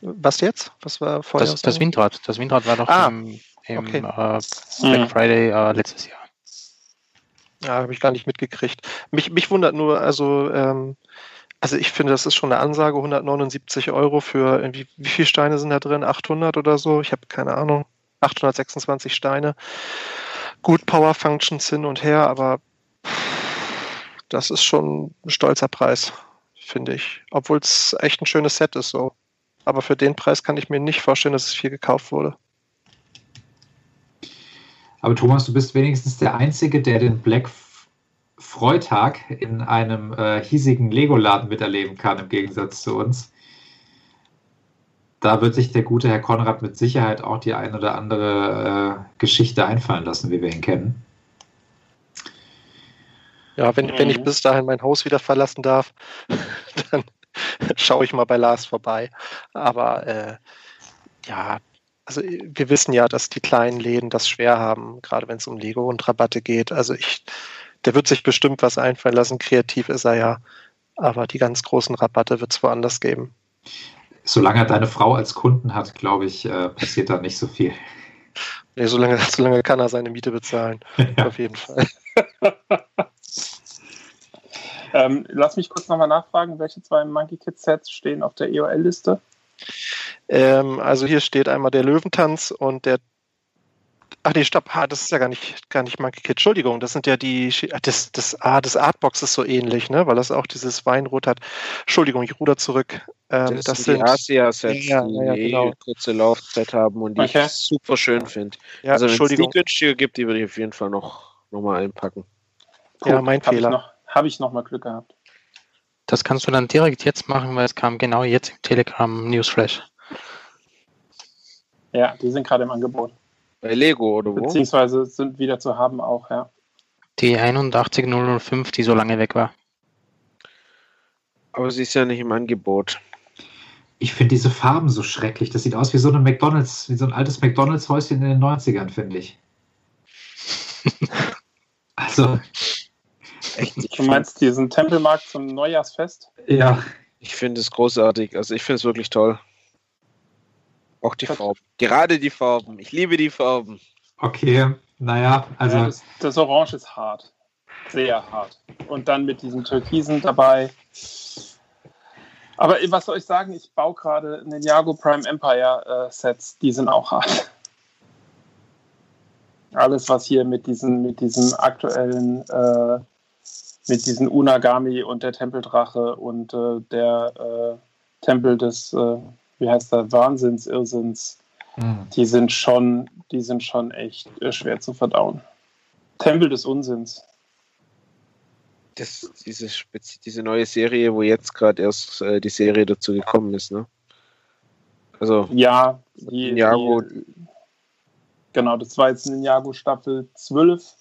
Was jetzt? Was war vorher? Das, das, Windrad. Das Windrad war doch ah, im, im okay. äh, Black mhm. Friday äh, letztes Jahr. Ja, habe ich gar nicht mitgekriegt. Mich, mich wundert nur, also, ähm, also ich finde, das ist schon eine Ansage, 179 Euro für irgendwie, wie viele Steine sind da drin? 800 oder so? Ich habe keine Ahnung. 826 Steine. Gut Power Functions hin und her, aber das ist schon ein stolzer Preis, finde ich. Obwohl es echt ein schönes Set ist so. Aber für den Preis kann ich mir nicht vorstellen, dass es viel gekauft wurde. Aber Thomas, du bist wenigstens der Einzige, der den Black Freitag in einem äh, hiesigen Lego-Laden miterleben kann, im Gegensatz zu uns. Da wird sich der gute Herr Konrad mit Sicherheit auch die ein oder andere äh, Geschichte einfallen lassen, wie wir ihn kennen. Ja, wenn, mhm. wenn ich mhm. bis dahin mein Haus wieder verlassen darf, dann schaue ich mal bei Lars vorbei. Aber äh, ja, also wir wissen ja, dass die kleinen Läden das schwer haben, gerade wenn es um Lego und Rabatte geht. Also ich, der wird sich bestimmt was einfallen lassen. Kreativ ist er ja. Aber die ganz großen Rabatte wird es woanders geben. Solange er deine Frau als Kunden hat, glaube ich, äh, passiert da nicht so viel. Nee, solange, solange kann er seine Miete bezahlen. Ja. Auf jeden Fall. Ähm, lass mich kurz nochmal nachfragen, welche zwei Monkey Kid Sets stehen auf der EOL-Liste? Ähm, also hier steht einmal der Löwentanz und der Ach nee, stopp, ah, das ist ja gar nicht, gar nicht Monkey Kid. Entschuldigung, das sind ja die, das, das, ah, das Artbox ist so ähnlich, ne? weil das auch dieses Weinrot hat. Entschuldigung, ich ruder zurück. Ähm, das, das sind die Asia-Sets, ja, die ja, genau. kurze Laufzeit haben und die okay. ich super schön finde. Ja, also wenn es die günstiger gibt, die würde ich auf jeden Fall noch, noch mal einpacken. Cool. Ja, mein Fehler habe ich nochmal Glück gehabt. Das kannst du dann direkt jetzt machen, weil es kam genau jetzt im Telegram Newsflash. Ja, die sind gerade im Angebot. Bei Lego oder wo? Beziehungsweise sind wieder zu haben auch, ja. Die 81005, die so lange weg war. Aber sie ist ja nicht im Angebot. Ich finde diese Farben so schrecklich. Das sieht aus wie so ein McDonalds, wie so ein altes McDonalds-Häuschen in den 90ern, finde ich. also, Echt? Du meinst diesen Tempelmarkt zum Neujahrsfest? Ja. Ich finde es großartig. Also ich finde es wirklich toll. Auch die Farben. Gerade die Farben. Ich liebe die Farben. Okay, naja, also. Ja, das, das, Orange ist hart. Sehr hart. Und dann mit diesen Türkisen dabei. Aber was soll ich sagen? Ich baue gerade Ninjago Prime Empire äh, Sets. Die sind auch hart. Alles, was hier mit, diesen, mit diesem aktuellen äh, mit diesen Unagami und der Tempeldrache und äh, der äh, Tempel des, äh, wie heißt der, Wahnsinns, Irrsinns. Mhm. Die sind schon, die sind schon echt äh, schwer zu verdauen. Tempel des Unsinns. Das, diese, diese neue Serie, wo jetzt gerade erst äh, die Serie dazu gekommen ist, ne? Also ja, die, Ninjago. Die, genau, das war jetzt Ninjago Staffel 12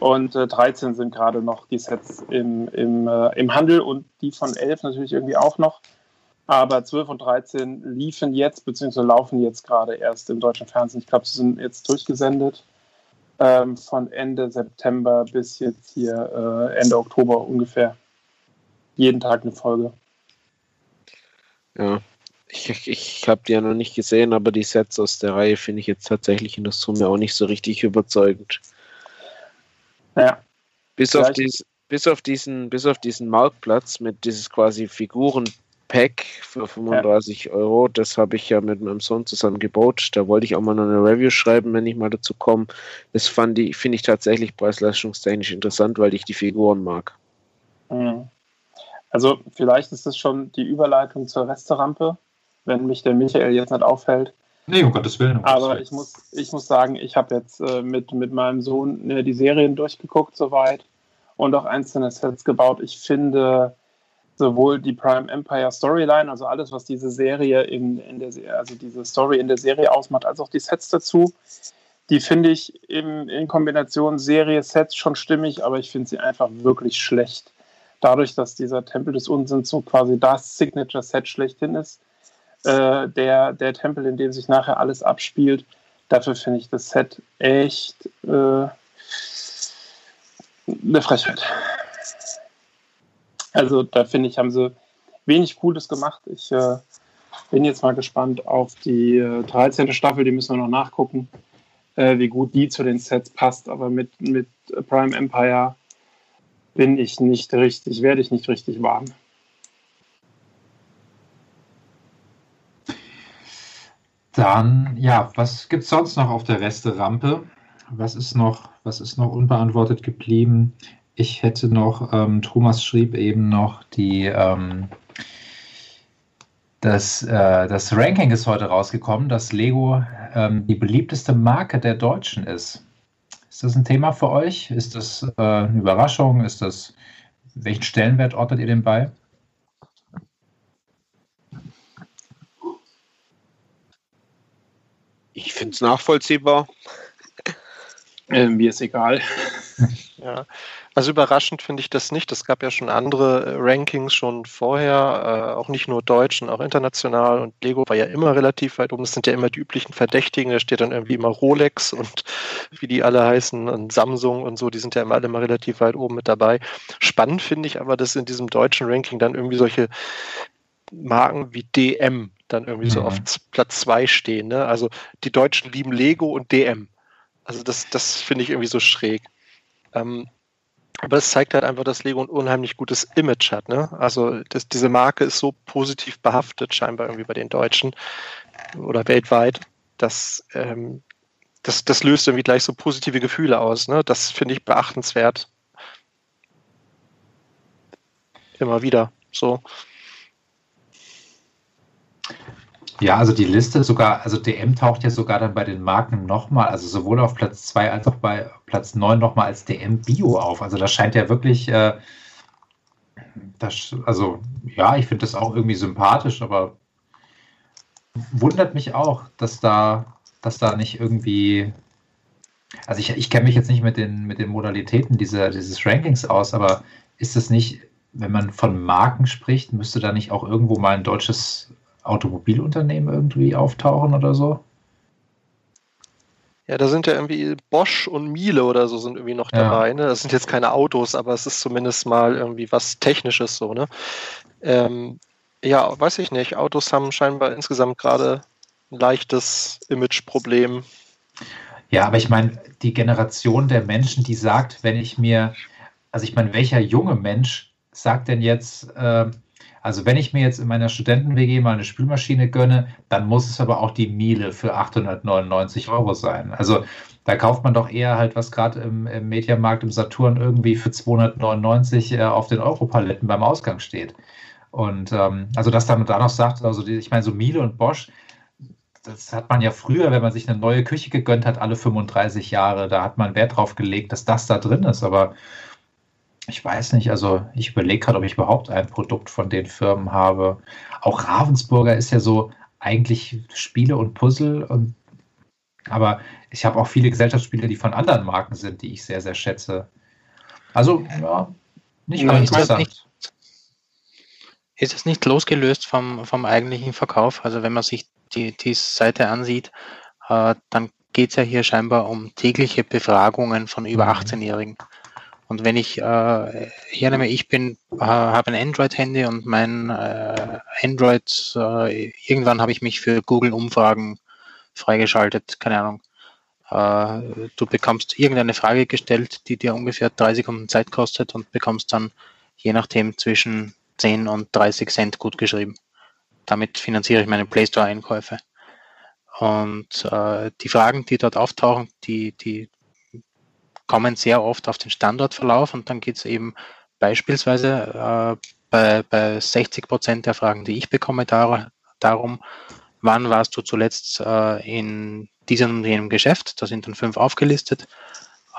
und äh, 13 sind gerade noch die Sets im, im, äh, im Handel und die von 11 natürlich irgendwie auch noch. Aber 12 und 13 liefen jetzt, beziehungsweise laufen jetzt gerade erst im deutschen Fernsehen. Ich glaube, sie sind jetzt durchgesendet. Ähm, von Ende September bis jetzt hier äh, Ende Oktober ungefähr. Jeden Tag eine Folge. Ja, ich, ich habe die ja noch nicht gesehen, aber die Sets aus der Reihe finde ich jetzt tatsächlich in der Summe auch nicht so richtig überzeugend. Ja. Bis auf, dies, bis auf diesen, bis auf diesen Marktplatz mit dieses quasi Figuren-Pack für 35 ja. Euro, das habe ich ja mit meinem Sohn zusammen gebaut. Da wollte ich auch mal noch eine Review schreiben, wenn ich mal dazu komme. Das fand ich, finde ich tatsächlich preis-leistungstechnisch interessant, weil ich die Figuren mag. Mhm. Also vielleicht ist das schon die Überleitung zur Resterampe, wenn mich der Michael jetzt nicht aufhält. Nee, um Gottes Willen. Um Aber Gottes ich muss, ich muss sagen, ich habe jetzt äh, mit, mit meinem Sohn äh, die Serien durchgeguckt soweit und auch einzelne Sets gebaut. Ich finde sowohl die Prime Empire Storyline, also alles, was diese Serie in, in der also diese Story in der Serie ausmacht, als auch die Sets dazu, die finde ich im, in Kombination Serie-Sets schon stimmig, aber ich finde sie einfach wirklich schlecht. Dadurch, dass dieser Tempel des Unsinns so quasi das Signature-Set schlechthin ist, äh, der, der Tempel, in dem sich nachher alles abspielt. Dafür finde ich das Set echt äh, eine Frechheit. Also da finde ich, haben sie wenig Cooles gemacht. Ich äh, bin jetzt mal gespannt auf die äh, 13. Staffel, die müssen wir noch nachgucken, äh, wie gut die zu den Sets passt. Aber mit, mit Prime Empire bin ich nicht richtig, werde ich nicht richtig warm. Dann, ja, was gibt es sonst noch auf der Resterampe? Was ist noch, was ist noch unbeantwortet geblieben? Ich hätte noch, ähm, Thomas schrieb eben noch, die, ähm, das, äh, das Ranking ist heute rausgekommen, dass Lego ähm, die beliebteste Marke der Deutschen ist. Ist das ein Thema für euch? Ist das äh, eine Überraschung? Ist das, welchen Stellenwert ordnet ihr dem bei? Ich finde es nachvollziehbar. Äh, mir ist egal. Ja, also überraschend finde ich das nicht. Es gab ja schon andere äh, Rankings schon vorher, äh, auch nicht nur deutschen, auch international. Und Lego war ja immer relativ weit oben. Das sind ja immer die üblichen Verdächtigen. Da steht dann irgendwie immer Rolex und wie die alle heißen und Samsung und so. Die sind ja immer alle mal relativ weit oben mit dabei. Spannend finde ich aber, dass in diesem deutschen Ranking dann irgendwie solche Marken wie DM dann irgendwie mhm. so auf Platz zwei stehen. Ne? Also die Deutschen lieben Lego und DM. Also das, das finde ich irgendwie so schräg. Ähm, aber es zeigt halt einfach, dass Lego ein unheimlich gutes Image hat. Ne? Also das, diese Marke ist so positiv behaftet, scheinbar irgendwie bei den Deutschen oder weltweit, dass ähm, das, das löst irgendwie gleich so positive Gefühle aus. Ne? Das finde ich beachtenswert. Immer wieder so. Ja, also die Liste sogar, also DM taucht ja sogar dann bei den Marken nochmal, also sowohl auf Platz 2 als auch bei Platz 9 nochmal als DM Bio auf. Also das scheint ja wirklich, äh, das, also ja, ich finde das auch irgendwie sympathisch, aber wundert mich auch, dass da, dass da nicht irgendwie, also ich, ich kenne mich jetzt nicht mit den, mit den Modalitäten dieser, dieses Rankings aus, aber ist es nicht, wenn man von Marken spricht, müsste da nicht auch irgendwo mal ein deutsches Automobilunternehmen irgendwie auftauchen oder so? Ja, da sind ja irgendwie Bosch und Miele oder so sind irgendwie noch ja. dabei. Ne? Das sind jetzt keine Autos, aber es ist zumindest mal irgendwie was Technisches so, ne? Ähm, ja, weiß ich nicht. Autos haben scheinbar insgesamt gerade ein leichtes Imageproblem. Ja, aber ich meine, die Generation der Menschen, die sagt, wenn ich mir, also ich meine, welcher junge Mensch sagt denn jetzt, äh, Also wenn ich mir jetzt in meiner Studenten-WG mal eine Spülmaschine gönne, dann muss es aber auch die Miele für 899 Euro sein. Also da kauft man doch eher halt, was gerade im, im Mediamarkt, im Saturn irgendwie für 299 äh, auf den Europaletten beim Ausgang steht. Und ähm, also dass dann da noch sagt, also die, ich meine, so Miele und Bosch, das hat man ja früher, wenn man sich eine neue Küche gegönnt hat, alle 35 Jahre, da hat man Wert drauf gelegt, dass das da drin ist. Aber ich weiß nicht, also ich überlege gerade, ob ich überhaupt ein Produkt von den Firmen habe. Auch Ravensburger ist ja so eigentlich Spiele und Puzzle und aber ich habe auch viele Gesellschaftsspiele, die von anderen Marken sind, die ich sehr, sehr schätze. Also, ja, nicht Ja, interessant. nicht- Ist es nicht losgelöst vom, vom eigentlichen Verkauf? Also wenn man sich die, die Seite ansieht, äh, dann geht es ja hier scheinbar um tägliche Befragungen von über Mhm. 18-Jährigen. Und wenn ich äh, hernehme, ich bin, äh, habe ein Android-Handy und mein äh, Android, äh, irgendwann habe ich mich für Google-Umfragen freigeschaltet, keine Ahnung. Äh, du bekommst irgendeine Frage gestellt, die dir ungefähr drei Sekunden Zeit kostet und bekommst dann je nachdem zwischen 10 und 30 Cent gut geschrieben. Damit finanziere ich meine Play Store Einkäufe. Und äh, die Fragen, die dort auftauchen, die, die kommen sehr oft auf den Standortverlauf und dann geht es eben beispielsweise äh, bei, bei 60 Prozent der Fragen, die ich bekomme, dar darum, wann warst du zuletzt äh, in diesem und jenem Geschäft, da sind dann fünf aufgelistet,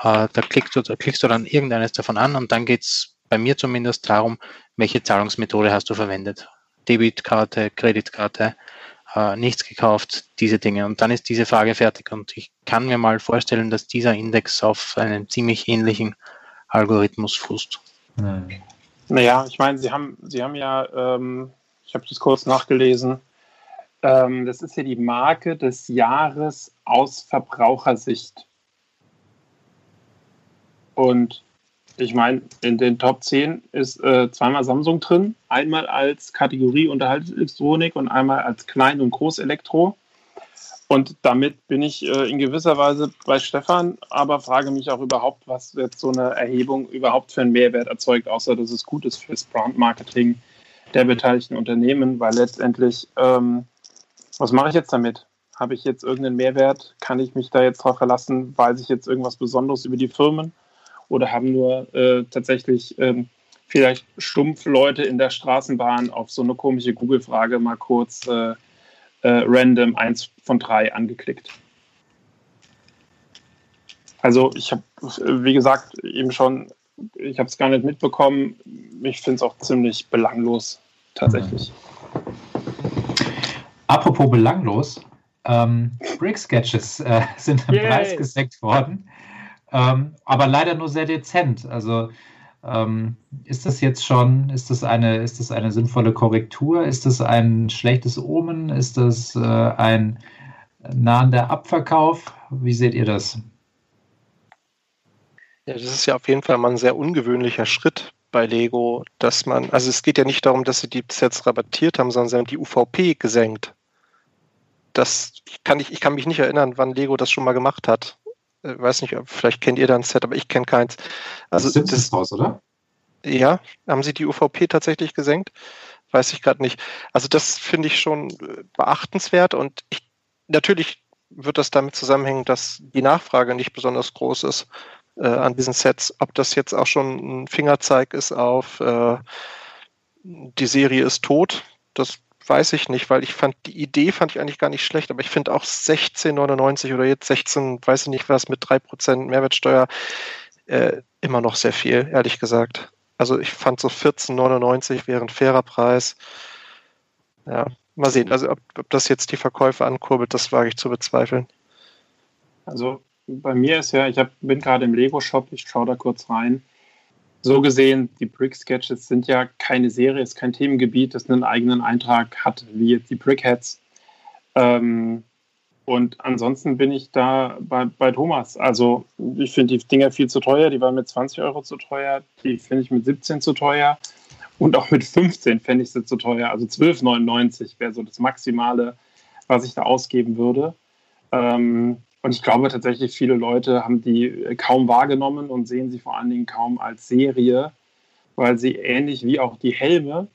äh, da, klickst du, da klickst du dann irgendeines davon an und dann geht es bei mir zumindest darum, welche Zahlungsmethode hast du verwendet. Debitkarte, Kreditkarte, äh, nichts gekauft, diese Dinge. Und dann ist diese Frage fertig. Und ich kann mir mal vorstellen, dass dieser Index auf einen ziemlich ähnlichen Algorithmus fußt. Hm. Naja, ich meine, Sie haben, Sie haben ja, ähm, ich habe das kurz nachgelesen, ähm, das ist ja die Marke des Jahres aus Verbrauchersicht. Und ich meine, in den Top 10 ist äh, zweimal Samsung drin, einmal als Kategorie Unterhaltungselektronik und einmal als Klein- und Großelektro. Und damit bin ich äh, in gewisser Weise bei Stefan, aber frage mich auch überhaupt, was jetzt so eine Erhebung überhaupt für einen Mehrwert erzeugt, außer dass es gut ist fürs Brand-Marketing der beteiligten Unternehmen, weil letztendlich, ähm, was mache ich jetzt damit? Habe ich jetzt irgendeinen Mehrwert? Kann ich mich da jetzt drauf verlassen? Weiß ich jetzt irgendwas Besonderes über die Firmen? Oder haben nur äh, tatsächlich ähm, vielleicht stumpf Leute in der Straßenbahn auf so eine komische Google-Frage mal kurz äh, äh, random eins von drei angeklickt? Also ich habe, wie gesagt, eben schon, ich habe es gar nicht mitbekommen. Ich finde es auch ziemlich belanglos, tatsächlich. Apropos belanglos, ähm, Brick-Sketches äh, sind im Yay. Preis gesenkt worden, ähm, aber leider nur sehr dezent. Also ähm, ist das jetzt schon, ist das eine, ist das eine sinnvolle Korrektur? Ist das ein schlechtes Omen? Ist das äh, ein nahender Abverkauf? Wie seht ihr das? Ja, das ist ja auf jeden Fall mal ein sehr ungewöhnlicher Schritt bei Lego, dass man, also es geht ja nicht darum, dass sie die Sets rabattiert haben, sondern sie haben die UVP gesenkt. Das kann ich, ich kann mich nicht erinnern, wann Lego das schon mal gemacht hat. Ich weiß nicht, vielleicht kennt ihr da ein Set, aber ich kenne keins. Also das das, raus, oder? ja, haben sie die UVP tatsächlich gesenkt? Weiß ich gerade nicht. Also das finde ich schon äh, beachtenswert und ich, natürlich wird das damit zusammenhängen, dass die Nachfrage nicht besonders groß ist äh, an diesen Sets. Ob das jetzt auch schon ein Fingerzeig ist auf äh, die Serie ist tot, das weiß ich nicht, weil ich fand die Idee fand ich eigentlich gar nicht schlecht, aber ich finde auch 16,99 oder jetzt 16, weiß ich nicht was, mit 3% Mehrwertsteuer äh, immer noch sehr viel, ehrlich gesagt. Also ich fand so 14,99 wäre ein fairer Preis. Ja, mal sehen. Also ob, ob das jetzt die Verkäufe ankurbelt, das wage ich zu bezweifeln. Also bei mir ist ja, ich hab, bin gerade im Lego-Shop, ich schaue da kurz rein. So gesehen, die Brick-Sketches sind ja keine Serie, ist kein Themengebiet, das einen eigenen Eintrag hat, wie jetzt die Brickheads. Ähm, und ansonsten bin ich da bei, bei Thomas. Also ich finde die Dinger viel zu teuer, die waren mit 20 Euro zu teuer, die finde ich mit 17 zu teuer und auch mit 15 fände ich sie zu teuer. Also 12,99 wäre so das Maximale, was ich da ausgeben würde. Ähm, und ich glaube tatsächlich, viele Leute haben die kaum wahrgenommen und sehen sie vor allen Dingen kaum als Serie, weil sie ähnlich wie auch die Helme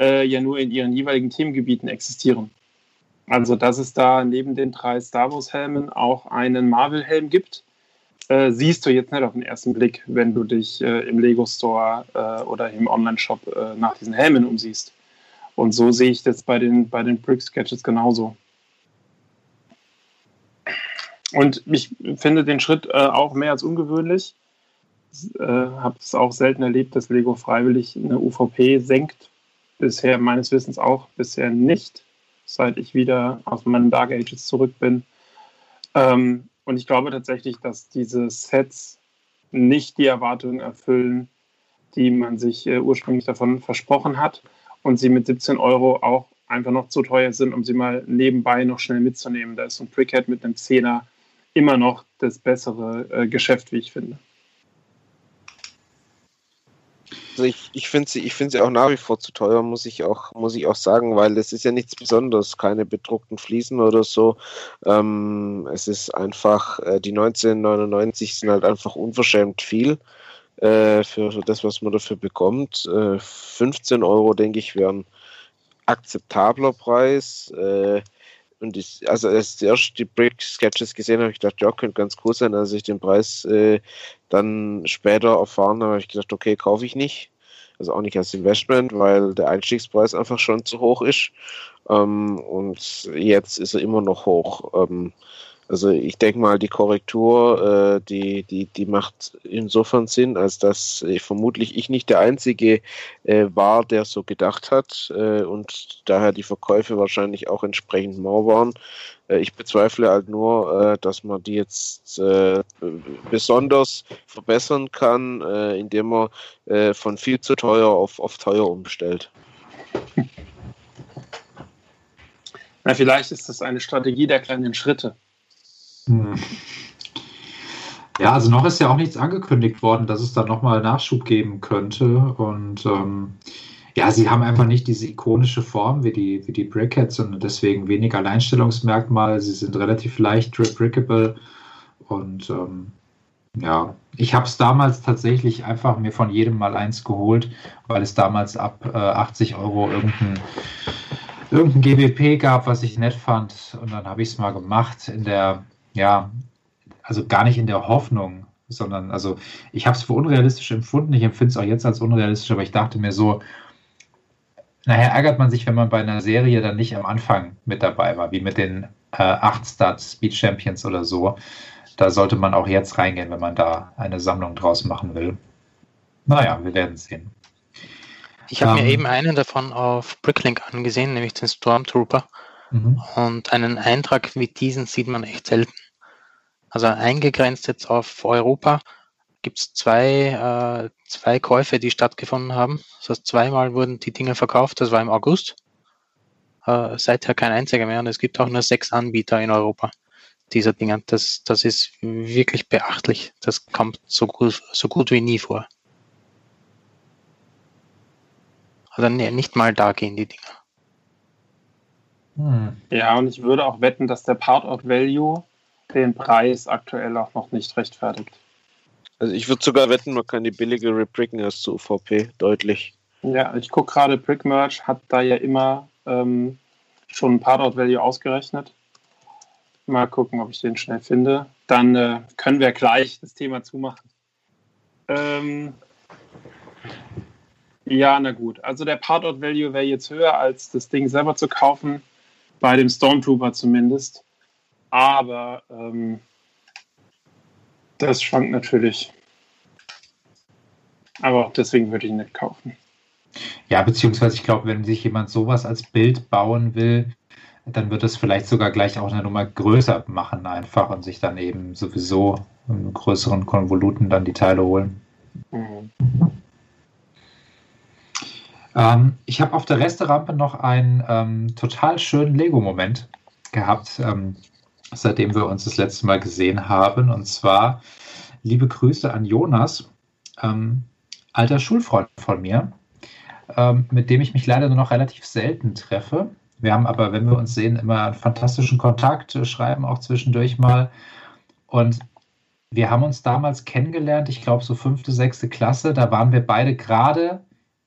äh, ja nur in ihren jeweiligen Themengebieten existieren. Also, dass es da neben den drei Star Wars-Helmen auch einen Marvel-Helm gibt, äh, siehst du jetzt nicht auf den ersten Blick, wenn du dich äh, im Lego Store äh, oder im Online-Shop äh, nach diesen Helmen umsiehst. Und so sehe ich das bei den, bei den Brick Sketches genauso. Und ich finde den Schritt äh, auch mehr als ungewöhnlich. Äh, Habe es auch selten erlebt, dass Lego freiwillig eine UVP senkt. Bisher meines Wissens auch bisher nicht, seit ich wieder aus meinen Dark Ages zurück bin. Ähm, und ich glaube tatsächlich, dass diese Sets nicht die Erwartungen erfüllen, die man sich äh, ursprünglich davon versprochen hat. Und sie mit 17 Euro auch einfach noch zu teuer sind, um sie mal nebenbei noch schnell mitzunehmen. Da ist so ein Brickhead mit einem Zehner immer noch das bessere äh, Geschäft, wie ich finde. Also ich, ich finde sie, find sie auch nach wie vor zu teuer, muss ich auch, muss ich auch sagen, weil es ist ja nichts Besonderes, keine bedruckten Fliesen oder so. Ähm, es ist einfach, äh, die 1999 sind halt einfach unverschämt viel äh, für, das, was man dafür bekommt. Äh, 15 Euro, denke ich, wären akzeptabler Preis. Äh, und ich, also als ich erst die Brick Sketches gesehen habe, ich gedacht, ja, könnte ganz cool sein. Als ich den Preis äh, dann später erfahren habe, habe ich gedacht, okay, kaufe ich nicht. Also auch nicht als Investment, weil der Einstiegspreis einfach schon zu hoch ist. Ähm, und jetzt ist er immer noch hoch. Ähm, also ich denke mal, die Korrektur, äh, die, die, die macht insofern Sinn, als dass äh, vermutlich ich nicht der Einzige äh, war, der so gedacht hat äh, und daher die Verkäufe wahrscheinlich auch entsprechend mau waren. Äh, ich bezweifle halt nur, äh, dass man die jetzt besonders verbessern kann, indem man von viel zu teuer auf, auf teuer umstellt. Na, vielleicht ist das eine Strategie der kleinen Schritte. Hm. Ja, also noch ist ja auch nichts angekündigt worden, dass es da nochmal Nachschub geben könnte. Und ähm, ja, sie haben einfach nicht diese ikonische Form wie die, wie die Brickheads und deswegen wenig Alleinstellungsmerkmal. Sie sind relativ leicht rebrickable. Und ähm, ja, ich habe es damals tatsächlich einfach mir von jedem mal eins geholt, weil es damals ab äh, 80 Euro irgendein, irgendein GBP gab, was ich nett fand. Und dann habe ich es mal gemacht in der ja, also gar nicht in der Hoffnung, sondern also ich habe es für unrealistisch empfunden. Ich empfinde es auch jetzt als unrealistisch, aber ich dachte mir so, nachher ärgert man sich, wenn man bei einer Serie dann nicht am Anfang mit dabei war, wie mit den äh, 8 Start Speed Champions oder so. Da sollte man auch jetzt reingehen, wenn man da eine Sammlung draus machen will. Naja, wir werden sehen. Ich habe ähm, mir eben einen davon auf Bricklink angesehen, nämlich den Stormtrooper. Mhm. Und einen Eintrag wie diesen sieht man echt selten. Also eingegrenzt jetzt auf Europa gibt es zwei, äh, zwei Käufe, die stattgefunden haben. Das heißt, zweimal wurden die Dinge verkauft, das war im August. Äh, seither kein einziger mehr und es gibt auch nur sechs Anbieter in Europa dieser Dinge. Das, das ist wirklich beachtlich. Das kommt so gut, so gut wie nie vor. Also nicht mal da gehen die Dinger. Hm. Ja, und ich würde auch wetten, dass der Part-Out-Value den Preis aktuell auch noch nicht rechtfertigt. Also ich würde sogar wetten, man kann die billige rebricken als zu UVP, deutlich. Ja, ich gucke gerade, Brickmerch hat da ja immer ähm, schon ein Part-Out-Value ausgerechnet. Mal gucken, ob ich den schnell finde. Dann äh, können wir gleich das Thema zumachen. Ähm, ja, na gut. Also der Part-Out-Value wäre jetzt höher, als das Ding selber zu kaufen bei dem Stormtrooper zumindest. Aber ähm, das schwankt natürlich. Aber deswegen würde ich ihn nicht kaufen. Ja, beziehungsweise ich glaube, wenn sich jemand sowas als Bild bauen will, dann wird es vielleicht sogar gleich auch eine Nummer größer machen einfach und sich dann eben sowieso in größeren Konvoluten dann die Teile holen. Mhm. Ähm, ich habe auf der Resterampe noch einen ähm, total schönen Lego-Moment gehabt, ähm, seitdem wir uns das letzte Mal gesehen haben. Und zwar liebe Grüße an Jonas, ähm, alter Schulfreund von mir, ähm, mit dem ich mich leider nur noch relativ selten treffe. Wir haben aber, wenn wir uns sehen, immer einen fantastischen Kontakt, schreiben auch zwischendurch mal. Und wir haben uns damals kennengelernt, ich glaube so fünfte, sechste Klasse. Da waren wir beide gerade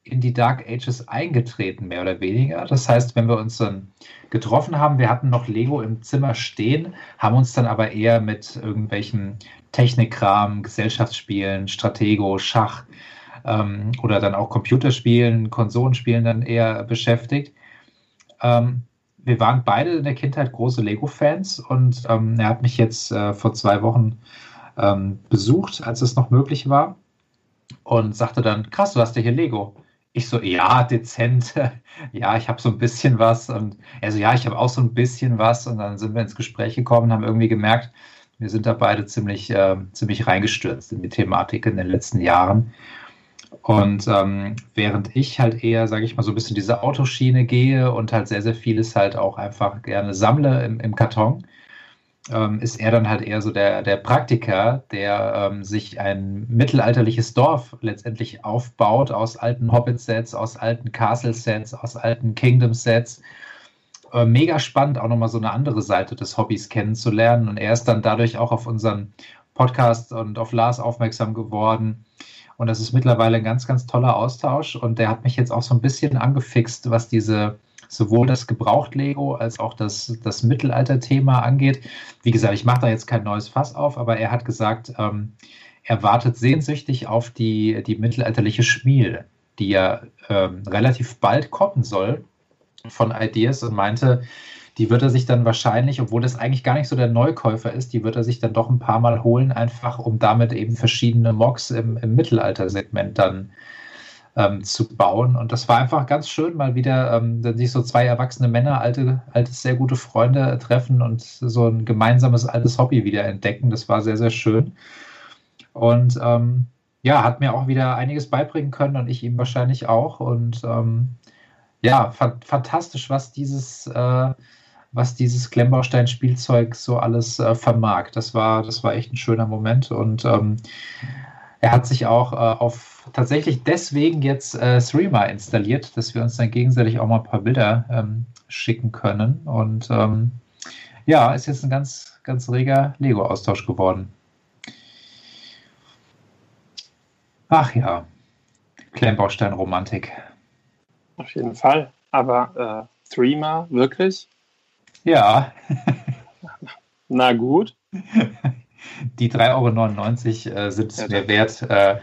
in die Dark Ages eingetreten, mehr oder weniger. Das heißt, wenn wir uns dann getroffen haben, wir hatten noch Lego im Zimmer stehen, haben uns dann aber eher mit irgendwelchen Technikkram, Gesellschaftsspielen, Stratego, Schach ähm, oder dann auch Computerspielen, Konsolenspielen dann eher beschäftigt. Ähm, wir waren beide in der Kindheit große Lego-Fans und ähm, er hat mich jetzt äh, vor zwei Wochen ähm, besucht, als es noch möglich war und sagte dann, krass, du hast ja hier Lego. Ich so, ja, dezent. ja, ich habe so ein bisschen was. Und er so, ja, ich habe auch so ein bisschen was. Und dann sind wir ins Gespräch gekommen und haben irgendwie gemerkt, wir sind da beide ziemlich, äh, ziemlich reingestürzt in die Thematik in den letzten Jahren. Und ähm, während ich halt eher, sage ich mal, so ein bisschen diese Autoschiene gehe und halt sehr, sehr vieles halt auch einfach gerne sammle im, im Karton, ähm, ist er dann halt eher so der, der Praktiker, der ähm, sich ein mittelalterliches Dorf letztendlich aufbaut aus alten Hobbit-Sets, aus alten Castle-Sets, aus alten Kingdom-Sets. Äh, mega spannend, auch nochmal so eine andere Seite des Hobbys kennenzulernen. Und er ist dann dadurch auch auf unseren Podcast und auf Lars aufmerksam geworden. Und das ist mittlerweile ein ganz, ganz toller Austausch. Und der hat mich jetzt auch so ein bisschen angefixt, was diese sowohl das Gebraucht-Lego als auch das, das Mittelalter-Thema angeht. Wie gesagt, ich mache da jetzt kein neues Fass auf, aber er hat gesagt, ähm, er wartet sehnsüchtig auf die, die mittelalterliche Schmiede, die ja ähm, relativ bald kommen soll von Ideas und meinte, die wird er sich dann wahrscheinlich, obwohl das eigentlich gar nicht so der Neukäufer ist, die wird er sich dann doch ein paar Mal holen, einfach um damit eben verschiedene Mocks im, im Mittelalter-Segment dann ähm, zu bauen. Und das war einfach ganz schön, mal wieder ähm, sich so zwei erwachsene Männer, alte, alte, sehr gute Freunde treffen und so ein gemeinsames altes Hobby wieder entdecken. Das war sehr, sehr schön. Und ähm, ja, hat mir auch wieder einiges beibringen können und ich ihm wahrscheinlich auch. Und ähm, ja, fa fantastisch, was dieses, äh, was dieses Klemmbaustein-Spielzeug so alles äh, vermag. Das war, das war echt ein schöner Moment. Und ähm, er hat sich auch äh, auf tatsächlich deswegen jetzt äh, Threema installiert, dass wir uns dann gegenseitig auch mal ein paar Bilder ähm, schicken können. Und ähm, ja, ist jetzt ein ganz, ganz reger Lego-Austausch geworden. Ach ja, Klemmbaustein-Romantik. Auf jeden Fall. Aber äh, Threema, wirklich? Ja. Na gut. Die 3,99 Euro äh, sind es ja, mir wert, äh,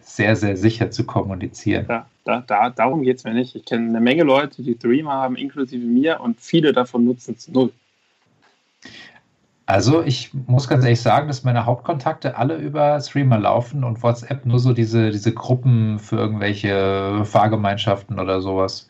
sehr, sehr sicher zu kommunizieren. Ja, da, da, darum geht es mir nicht. Ich kenne eine Menge Leute, die Dreamer haben, inklusive mir, und viele davon nutzen es null. Also ich muss ganz ehrlich sagen, dass meine Hauptkontakte alle über Streamer laufen und WhatsApp nur so diese, diese Gruppen für irgendwelche Fahrgemeinschaften oder sowas.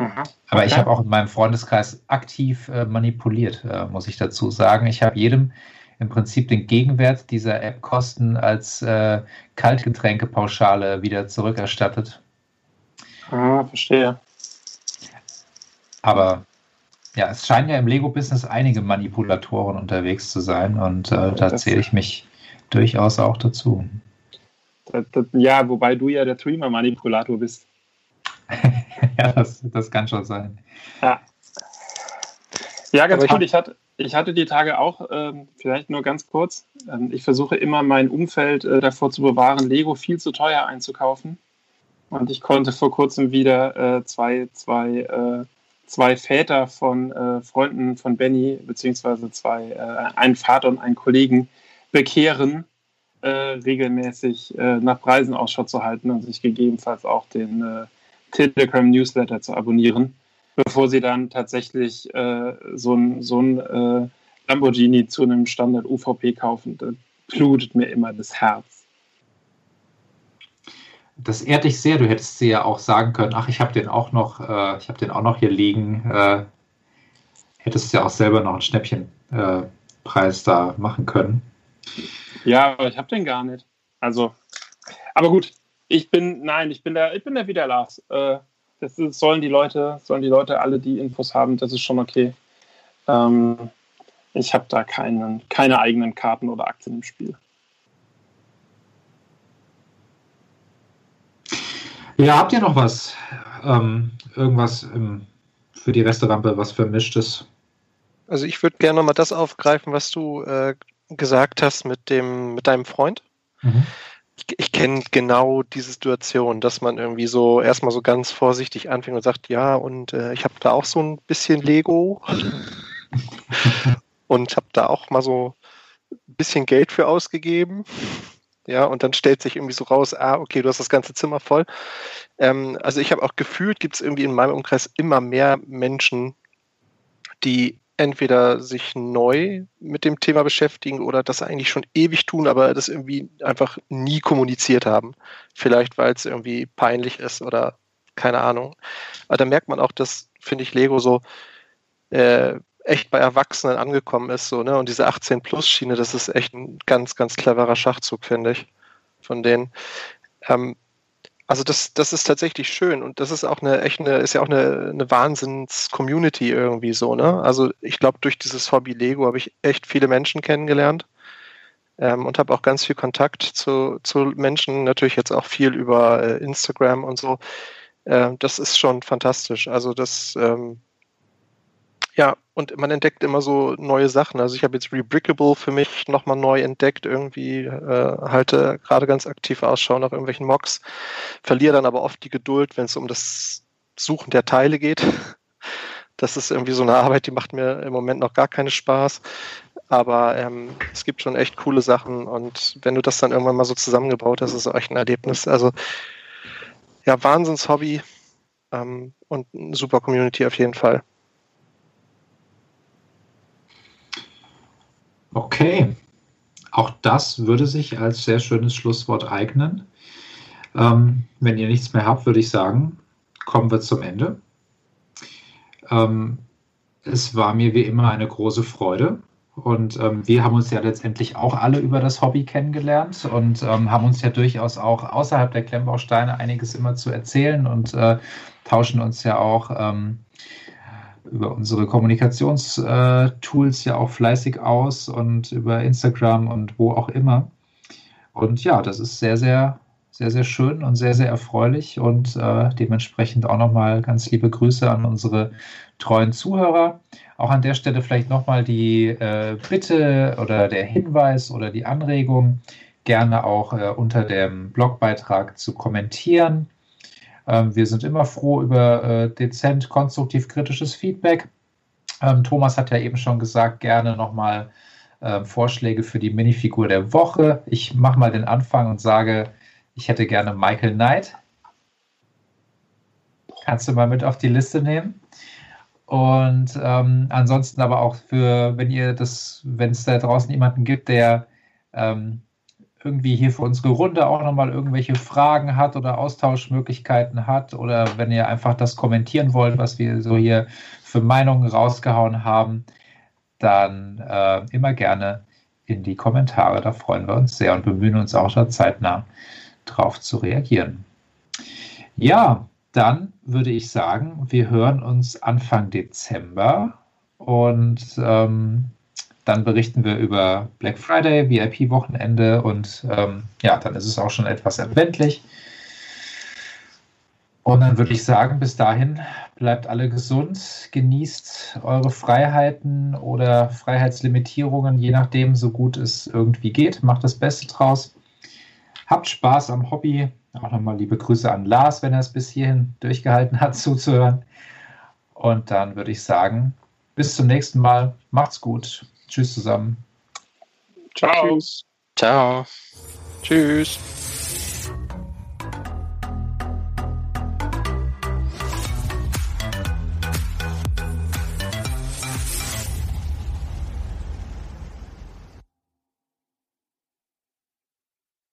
Okay. Aber ich habe auch in meinem Freundeskreis aktiv äh, manipuliert, äh, muss ich dazu sagen. Ich habe jedem im Prinzip den Gegenwert dieser App-Kosten als äh, Kaltgetränkepauschale wieder zurückerstattet. Ah, verstehe. Aber ja, es scheinen ja im Lego-Business einige Manipulatoren unterwegs zu sein und äh, da zähle ich mich durchaus auch dazu. Das, das, ja, wobei du ja der Dreamer-Manipulator bist. ja, das, das kann schon sein. Ja. Ja, ganz gut. Ich hatte, ich hatte die Tage auch, ähm, vielleicht nur ganz kurz, ähm, ich versuche immer mein Umfeld äh, davor zu bewahren, Lego viel zu teuer einzukaufen. Und ich konnte vor kurzem wieder äh, zwei, zwei, äh, zwei Väter von äh, Freunden von Benny, beziehungsweise zwei, äh, einen Vater und einen Kollegen bekehren, äh, regelmäßig nach Preisen Ausschau zu halten und sich gegebenenfalls auch den Telegram Newsletter zu abonnieren bevor sie dann tatsächlich äh, so ein, so ein äh, Lamborghini zu einem Standard UVP kaufen. Da blutet mir immer das Herz. Das ehrt dich sehr. Du hättest sie ja auch sagen können, ach, ich habe den auch noch, äh, ich habe den auch noch hier liegen. Äh, hättest ja auch selber noch einen Schnäppchenpreis da machen können. Ja, aber ich habe den gar nicht. Also, aber gut, ich bin, nein, ich bin der, ich bin der wieder Lars. Äh, das ist, sollen die Leute, sollen die Leute alle die Infos haben, das ist schon okay. Ähm, ich habe da keinen, keine eigenen Karten oder Aktien im Spiel. Ja, habt ihr noch was? Ähm, irgendwas im, für die Restaurante, was vermischtes? Also ich würde gerne nochmal das aufgreifen, was du äh, gesagt hast mit dem, mit deinem Freund. Mhm. Ich kenne genau diese Situation, dass man irgendwie so erstmal so ganz vorsichtig anfängt und sagt, ja, und äh, ich habe da auch so ein bisschen Lego und habe da auch mal so ein bisschen Geld für ausgegeben. Ja, und dann stellt sich irgendwie so raus, ah, okay, du hast das ganze Zimmer voll. Ähm, also ich habe auch gefühlt, gibt es irgendwie in meinem Umkreis immer mehr Menschen, die entweder sich neu mit dem Thema beschäftigen oder das eigentlich schon ewig tun, aber das irgendwie einfach nie kommuniziert haben. Vielleicht, weil es irgendwie peinlich ist oder keine Ahnung. Aber da merkt man auch, dass, finde ich, Lego so äh, echt bei Erwachsenen angekommen ist. So, ne? Und diese 18-Plus-Schiene, das ist echt ein ganz, ganz cleverer Schachzug, finde ich, von denen. Ähm, also das, das ist tatsächlich schön und das ist auch eine echt eine, ist ja auch eine, eine Wahnsinns-Community irgendwie so, ne? Also ich glaube, durch dieses Hobby Lego habe ich echt viele Menschen kennengelernt ähm, und habe auch ganz viel Kontakt zu, zu Menschen, natürlich jetzt auch viel über äh, Instagram und so. Äh, das ist schon fantastisch. Also das ähm, ja, und man entdeckt immer so neue Sachen. Also ich habe jetzt Rebrickable für mich nochmal neu entdeckt, irgendwie äh, halte gerade ganz aktiv Ausschau nach irgendwelchen Mocks, verliere dann aber oft die Geduld, wenn es um das Suchen der Teile geht. Das ist irgendwie so eine Arbeit, die macht mir im Moment noch gar keinen Spaß. Aber ähm, es gibt schon echt coole Sachen und wenn du das dann irgendwann mal so zusammengebaut hast, ist es echt ein Erlebnis. Also ja, Wahnsinns-Hobby ähm, und eine super Community auf jeden Fall. Okay, auch das würde sich als sehr schönes Schlusswort eignen. Ähm, wenn ihr nichts mehr habt, würde ich sagen, kommen wir zum Ende. Ähm, es war mir wie immer eine große Freude. Und ähm, wir haben uns ja letztendlich auch alle über das Hobby kennengelernt und ähm, haben uns ja durchaus auch außerhalb der Klemmbausteine einiges immer zu erzählen und äh, tauschen uns ja auch ähm, über unsere Kommunikationstools ja auch fleißig aus und über Instagram und wo auch immer. Und ja, das ist sehr, sehr, sehr, sehr schön und sehr, sehr erfreulich und äh, dementsprechend auch nochmal ganz liebe Grüße an unsere treuen Zuhörer. Auch an der Stelle vielleicht nochmal die äh, Bitte oder der Hinweis oder die Anregung, gerne auch äh, unter dem Blogbeitrag zu kommentieren wir sind immer froh über äh, dezent, konstruktiv kritisches Feedback. Ähm, Thomas hat ja eben schon gesagt, gerne nochmal äh, Vorschläge für die Minifigur der Woche. Ich mache mal den Anfang und sage, ich hätte gerne Michael Knight. Kannst du mal mit auf die Liste nehmen? Und ähm, ansonsten aber auch für, wenn ihr das, wenn es da draußen jemanden gibt, der ähm, irgendwie hier für unsere Runde auch nochmal irgendwelche Fragen hat oder Austauschmöglichkeiten hat oder wenn ihr einfach das kommentieren wollt, was wir so hier für Meinungen rausgehauen haben, dann äh, immer gerne in die Kommentare. Da freuen wir uns sehr und bemühen uns auch da zeitnah drauf zu reagieren. Ja, dann würde ich sagen, wir hören uns Anfang Dezember und ähm, dann berichten wir über Black Friday, VIP-Wochenende und ähm, ja, dann ist es auch schon etwas erwendlich. Und dann würde ich sagen, bis dahin bleibt alle gesund, genießt eure Freiheiten oder Freiheitslimitierungen, je nachdem, so gut es irgendwie geht. Macht das Beste draus. Habt Spaß am Hobby. Auch nochmal liebe Grüße an Lars, wenn er es bis hierhin durchgehalten hat, zuzuhören. Und dann würde ich sagen, bis zum nächsten Mal. Macht's gut. Tschüss zusammen. Ciao. Tschüss. Ciao. Tschüss.